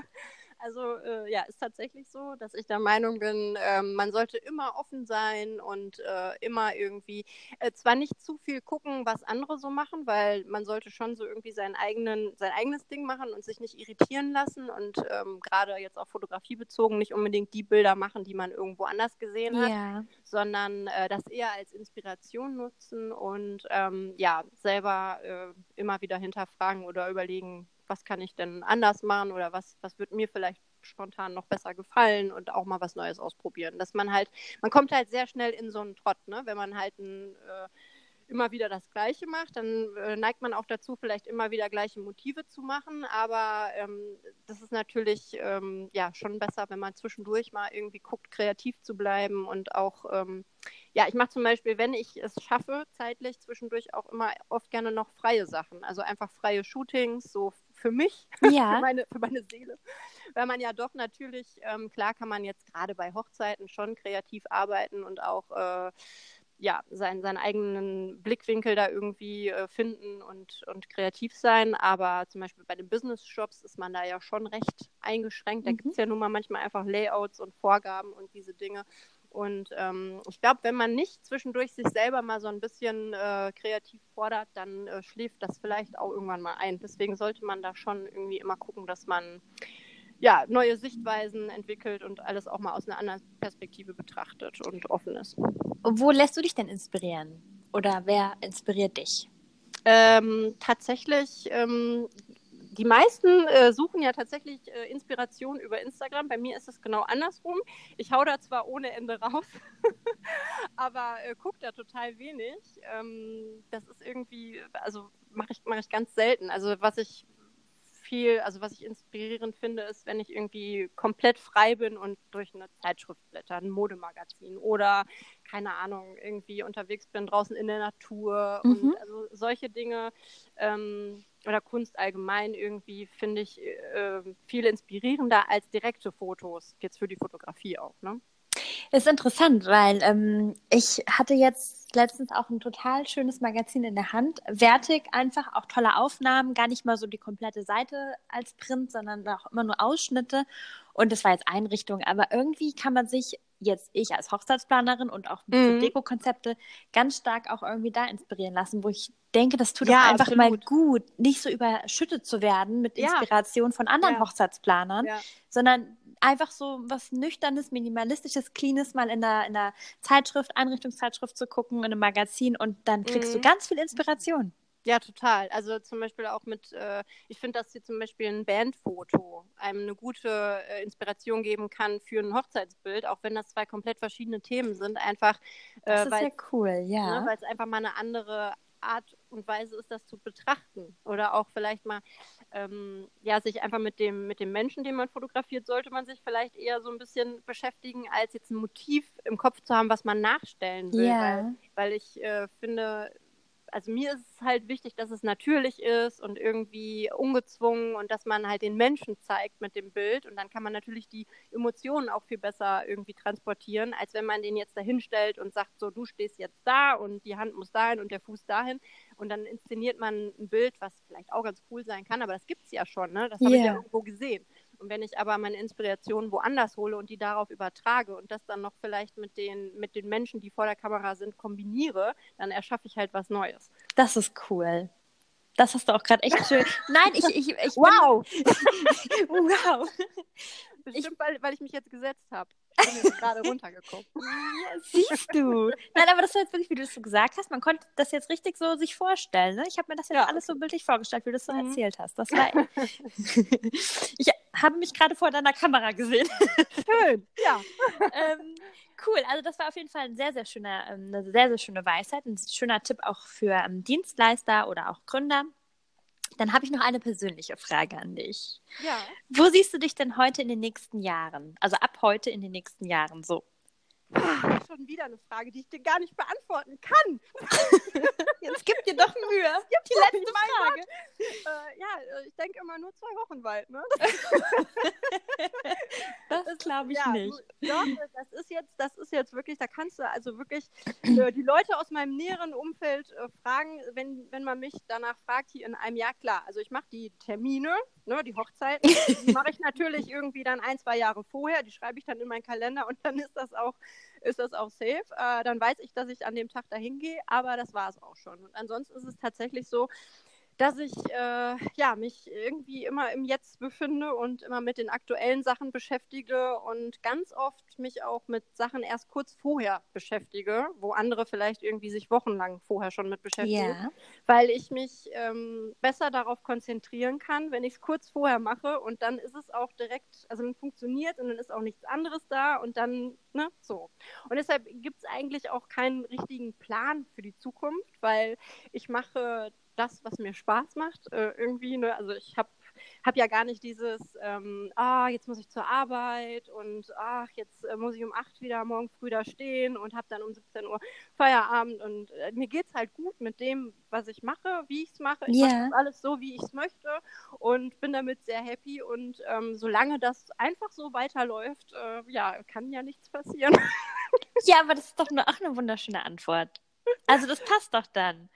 [SPEAKER 2] Also äh, ja, ist tatsächlich so, dass ich der Meinung bin, ähm, man sollte immer offen sein und äh, immer irgendwie äh, zwar nicht zu viel gucken, was andere so machen, weil man sollte schon so irgendwie seinen eigenen, sein eigenes Ding machen und sich nicht irritieren lassen und ähm, gerade jetzt auf Fotografie bezogen nicht unbedingt die Bilder machen, die man irgendwo anders gesehen hat,
[SPEAKER 1] ja.
[SPEAKER 2] sondern äh, das eher als Inspiration nutzen und ähm, ja, selber äh, immer wieder hinterfragen oder überlegen, was kann ich denn anders machen oder was, was wird mir vielleicht spontan noch besser gefallen und auch mal was Neues ausprobieren. Dass man halt, man kommt halt sehr schnell in so einen Trott, ne? Wenn man halt ein, äh, immer wieder das Gleiche macht, dann äh, neigt man auch dazu, vielleicht immer wieder gleiche Motive zu machen. Aber ähm, das ist natürlich ähm, ja schon besser, wenn man zwischendurch mal irgendwie guckt, kreativ zu bleiben und auch ähm, ja, ich mache zum Beispiel, wenn ich es schaffe, zeitlich zwischendurch auch immer oft gerne noch freie Sachen. Also einfach freie Shootings, so für mich,
[SPEAKER 1] ja.
[SPEAKER 2] für, meine, für meine Seele. Weil man ja doch natürlich, ähm, klar kann man jetzt gerade bei Hochzeiten schon kreativ arbeiten und auch äh, ja, seinen, seinen eigenen Blickwinkel da irgendwie äh, finden und, und kreativ sein. Aber zum Beispiel bei den Business-Shops ist man da ja schon recht eingeschränkt. Da mhm. gibt es ja nun mal manchmal einfach Layouts und Vorgaben und diese Dinge. Und ähm, ich glaube, wenn man nicht zwischendurch sich selber mal so ein bisschen äh, kreativ fordert, dann äh, schläft das vielleicht auch irgendwann mal ein. Deswegen sollte man da schon irgendwie immer gucken, dass man ja, neue Sichtweisen entwickelt und alles auch mal aus einer anderen Perspektive betrachtet und offen ist.
[SPEAKER 1] Wo lässt du dich denn inspirieren? Oder wer inspiriert dich?
[SPEAKER 2] Ähm, tatsächlich, ähm, die meisten äh, suchen ja tatsächlich äh, Inspiration über Instagram. Bei mir ist es genau andersrum. Ich hau da zwar ohne Ende raus, aber äh, gucke da total wenig. Ähm, das ist irgendwie, also mache ich, mach ich ganz selten. Also was ich viel, also was ich inspirierend finde, ist, wenn ich irgendwie komplett frei bin und durch eine Zeitschrift blätter, ein Modemagazin oder keine Ahnung, irgendwie unterwegs bin draußen in der Natur mhm. und also solche Dinge ähm, oder Kunst allgemein irgendwie finde ich äh, viel inspirierender als direkte Fotos, jetzt für die Fotografie auch, ne?
[SPEAKER 1] Ist interessant, weil ähm, ich hatte jetzt letztens auch ein total schönes Magazin in der Hand. Wertig einfach, auch tolle Aufnahmen, gar nicht mal so die komplette Seite als Print, sondern auch immer nur Ausschnitte. Und das war jetzt Einrichtung, aber irgendwie kann man sich jetzt ich als Hochzeitsplanerin und auch mhm. Deko-Konzepte ganz stark auch irgendwie da inspirieren lassen, wo ich denke, das tut ja, doch einfach absolut. mal gut, nicht so überschüttet zu werden mit Inspiration ja. von anderen ja. Hochzeitsplanern, sondern einfach so was Nüchternes, Minimalistisches, Cleanes mal in der, in der Zeitschrift, Einrichtungszeitschrift zu gucken, in einem Magazin und dann kriegst mhm. du ganz viel Inspiration.
[SPEAKER 2] Ja, total. Also zum Beispiel auch mit, äh, ich finde, dass hier zum Beispiel ein Bandfoto einem eine gute äh, Inspiration geben kann für ein Hochzeitsbild, auch wenn das zwei komplett verschiedene Themen sind. Einfach,
[SPEAKER 1] äh, das ist ja cool, ja.
[SPEAKER 2] Ne, weil es einfach mal eine andere Art und Weise ist, das zu betrachten. Oder auch vielleicht mal ähm, ja, sich einfach mit dem, mit dem Menschen, den man fotografiert, sollte man sich vielleicht eher so ein bisschen beschäftigen, als jetzt ein Motiv im Kopf zu haben, was man nachstellen will.
[SPEAKER 1] Yeah.
[SPEAKER 2] Weil, weil ich äh, finde, also mir ist es halt wichtig, dass es natürlich ist und irgendwie ungezwungen und dass man halt den Menschen zeigt mit dem Bild und dann kann man natürlich die Emotionen auch viel besser irgendwie transportieren, als wenn man den jetzt dahinstellt und sagt so, du stehst jetzt da und die Hand muss dahin und der Fuß dahin und dann inszeniert man ein Bild, was vielleicht auch ganz cool sein kann, aber das gibt es ja schon, ne? Das habe yeah. ich ja irgendwo gesehen. Und wenn ich aber meine Inspiration woanders hole und die darauf übertrage und das dann noch vielleicht mit den, mit den Menschen, die vor der Kamera sind, kombiniere, dann erschaffe ich halt was Neues.
[SPEAKER 1] Das ist cool. Das hast du auch gerade echt schön. Nein, ich, ich, ich
[SPEAKER 2] wow.
[SPEAKER 1] wow.
[SPEAKER 2] Bestimmt, ich, weil, weil ich mich jetzt gesetzt habe. Ich bin jetzt gerade runtergeguckt.
[SPEAKER 1] Ja, siehst du. Nein, aber das war jetzt wirklich, wie du es so gesagt hast, man konnte das jetzt richtig so sich vorstellen. Ne? Ich habe mir das jetzt ja. alles so bildlich vorgestellt, wie du es so mhm. erzählt hast. Das war. ich habe mich gerade vor deiner Kamera gesehen.
[SPEAKER 2] Schön, ja.
[SPEAKER 1] ähm, cool, also das war auf jeden Fall ein sehr, sehr schöner, ähm, eine sehr, sehr schöne Weisheit, ein schöner Tipp auch für ähm, Dienstleister oder auch Gründer. Dann habe ich noch eine persönliche Frage an dich.
[SPEAKER 2] Ja.
[SPEAKER 1] Wo siehst du dich denn heute in den nächsten Jahren? Also ab heute in den nächsten Jahren so?
[SPEAKER 2] Schon wieder eine Frage, die ich dir gar nicht beantworten kann.
[SPEAKER 1] Jetzt gib dir doch Mühe.
[SPEAKER 2] Gibt die letzte Frage. Äh, ja, äh, ich denke immer nur zwei Wochen weit. Ne?
[SPEAKER 1] das, das glaube ich ja, nicht.
[SPEAKER 2] Doch, das ist jetzt, das ist jetzt wirklich, da kannst du also wirklich äh, die Leute aus meinem näheren Umfeld äh, fragen, wenn, wenn man mich danach fragt, hier in einem Jahr, klar. Also ich mache die Termine, ne, die Hochzeiten, die mache ich natürlich irgendwie dann ein, zwei Jahre vorher, die schreibe ich dann in meinen Kalender und dann ist das auch ist das auch safe. Äh, dann weiß ich, dass ich an dem Tag dahin gehe, aber das war es auch schon. Und ansonsten ist es tatsächlich so, dass ich äh, ja, mich irgendwie immer im Jetzt befinde und immer mit den aktuellen Sachen beschäftige und ganz oft mich auch mit Sachen erst kurz vorher beschäftige, wo andere vielleicht irgendwie sich wochenlang vorher schon mit beschäftigen, yeah. weil ich mich ähm, besser darauf konzentrieren kann, wenn ich es kurz vorher mache und dann ist es auch direkt, also dann funktioniert und dann ist auch nichts anderes da und dann, ne, so. Und deshalb gibt es eigentlich auch keinen richtigen Plan für die Zukunft, weil ich mache das, was mir Spaß macht. Äh, irgendwie, ne? Also ich habe hab ja gar nicht dieses, ähm, ah, jetzt muss ich zur Arbeit und ach, jetzt äh, muss ich um 8 wieder morgen früh da stehen und habe dann um 17 Uhr Feierabend und äh, mir geht es halt gut mit dem, was ich mache, wie ich es mache. Ich yeah. mache alles so, wie ich es möchte und bin damit sehr happy und ähm, solange das einfach so weiterläuft, äh, ja, kann ja nichts passieren.
[SPEAKER 1] ja, aber das ist doch nur auch eine wunderschöne Antwort. Also das passt doch dann.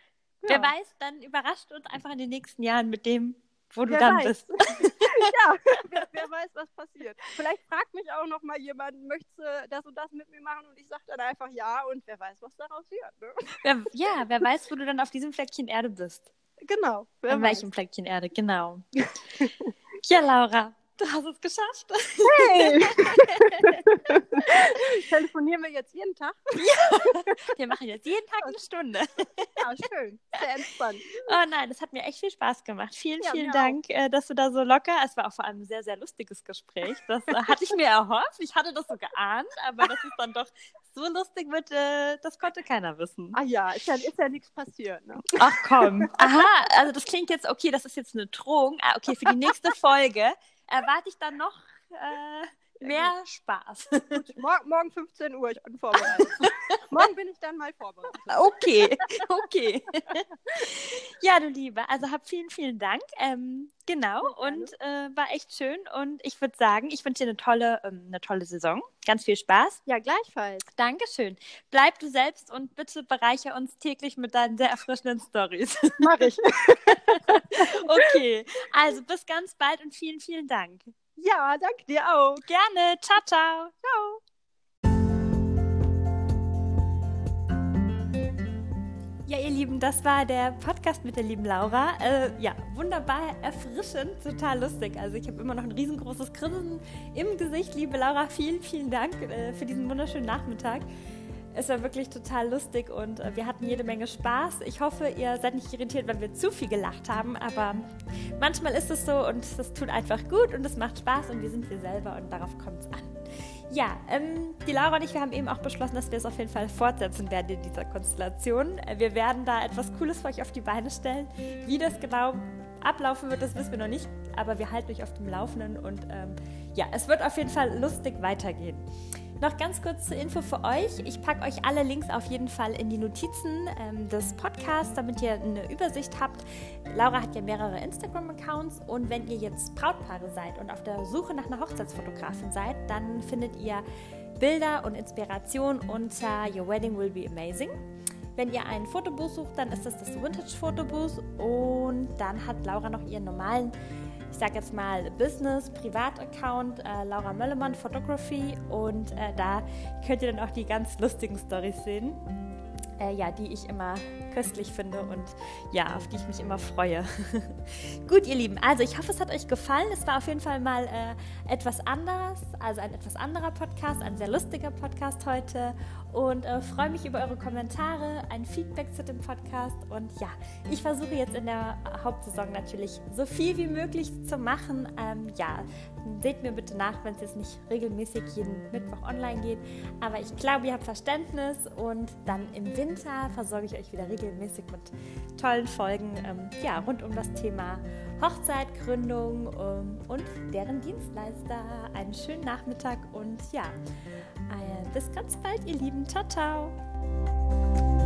[SPEAKER 1] Ja. Wer weiß, dann überrascht uns einfach in den nächsten Jahren mit dem, wo du wer dann weiß. bist.
[SPEAKER 2] ja, wer, wer, weiß, was passiert. vielleicht fragt mich auch noch mal jemand, möchtest du das und das mit mir machen? Und ich sage dann einfach ja und wer weiß, was daraus wird. Ne?
[SPEAKER 1] Wer, ja, wer weiß, wo du dann auf diesem Fleckchen Erde bist.
[SPEAKER 2] Genau.
[SPEAKER 1] An welchem Fleckchen Erde, genau. ja, Laura, Du hast es geschafft.
[SPEAKER 2] Hey! Telefonieren wir jetzt jeden Tag?
[SPEAKER 1] Ja, wir machen jetzt jeden Tag eine Stunde.
[SPEAKER 2] Ja, schön. Sehr entspannt.
[SPEAKER 1] Oh nein, das hat mir echt viel Spaß gemacht. Vielen, ja, vielen Dank, auch. Äh, dass du da so locker, es war auch vor allem ein sehr, sehr lustiges Gespräch. Das äh, hatte ich mir erhofft. Ich hatte das so geahnt, aber dass es dann doch so lustig wird, äh, das konnte keiner wissen.
[SPEAKER 2] Ah ja, ist ja, ist ja nichts passiert. Ne?
[SPEAKER 1] Ach komm. Aha, also das klingt jetzt, okay, das ist jetzt eine Drohung. Ah, okay, für die nächste Folge erwarte ich dann noch äh, mehr Spaß.
[SPEAKER 2] Gut, morgen, morgen 15 Uhr, ich bin vorbereitet. morgen bin ich dann mal vorbereitet.
[SPEAKER 1] Okay, okay. ja, du Liebe, also hab vielen, vielen Dank. Ähm, genau, und äh, war echt schön. Und ich würde sagen, ich wünsche dir eine tolle, ähm, eine tolle Saison. Ganz viel Spaß.
[SPEAKER 2] Ja, gleichfalls.
[SPEAKER 1] Dankeschön. Bleib du selbst und bitte bereiche uns täglich mit deinen sehr erfrischenden Stories.
[SPEAKER 2] Mach ich.
[SPEAKER 1] okay, also bis ganz bald und vielen, vielen Dank.
[SPEAKER 2] Ja, danke dir auch.
[SPEAKER 1] Gerne. Ciao, ciao.
[SPEAKER 2] Ciao.
[SPEAKER 1] Ja, ihr Lieben, das war der Podcast mit der lieben Laura. Äh, ja, wunderbar erfrischend, total lustig. Also ich habe immer noch ein riesengroßes Grinsen im Gesicht. Liebe Laura, vielen, vielen Dank äh, für diesen wunderschönen Nachmittag. Es war wirklich total lustig und äh, wir hatten jede Menge Spaß. Ich hoffe, ihr seid nicht irritiert, weil wir zu viel gelacht haben, aber manchmal ist es so und es tut einfach gut und es macht Spaß und wir sind wir selber und darauf kommt es an. Ja, ähm, die Laura und ich, wir haben eben auch beschlossen, dass wir es auf jeden Fall fortsetzen werden in dieser Konstellation. Äh, wir werden da etwas Cooles für euch auf die Beine stellen. Wie das genau ablaufen wird, das wissen wir noch nicht, aber wir halten euch auf dem Laufenden und ähm, ja, es wird auf jeden Fall lustig weitergehen. Noch ganz kurz zur Info für euch. Ich packe euch alle Links auf jeden Fall in die Notizen ähm, des Podcasts, damit ihr eine Übersicht habt. Laura hat ja mehrere Instagram-Accounts und wenn ihr jetzt Brautpaare seid und auf der Suche nach einer Hochzeitsfotografin seid, dann findet ihr Bilder und Inspiration unter Your Wedding Will Be Amazing. Wenn ihr ein Fotobooth sucht, dann ist das das Vintage Fotobooth und dann hat Laura noch ihren normalen ich sage jetzt mal Business, Privataccount, äh, Laura Möllemann Photography und äh, da könnt ihr dann auch die ganz lustigen Stories sehen äh, ja, die ich immer köstlich finde und ja, auf die ich mich immer freue. Gut, ihr Lieben, also ich hoffe, es hat euch gefallen. Es war auf jeden Fall mal äh, etwas anders, also ein etwas anderer Podcast, ein sehr lustiger Podcast heute und äh, freue mich über eure Kommentare, ein Feedback zu dem Podcast und ja, ich versuche jetzt in der Hauptsaison natürlich so viel wie möglich zu machen. Ähm, ja, seht mir bitte nach, wenn es jetzt nicht regelmäßig jeden Mittwoch online geht, aber ich glaube, ihr habt Verständnis und dann im Winter versorge ich euch wieder regelmäßig mit tollen Folgen ähm, ja, rund um das Thema Hochzeit, Gründung ähm, und deren Dienstleister. Einen schönen Nachmittag und ja, bis ganz bald, ihr Lieben. Ciao, ciao.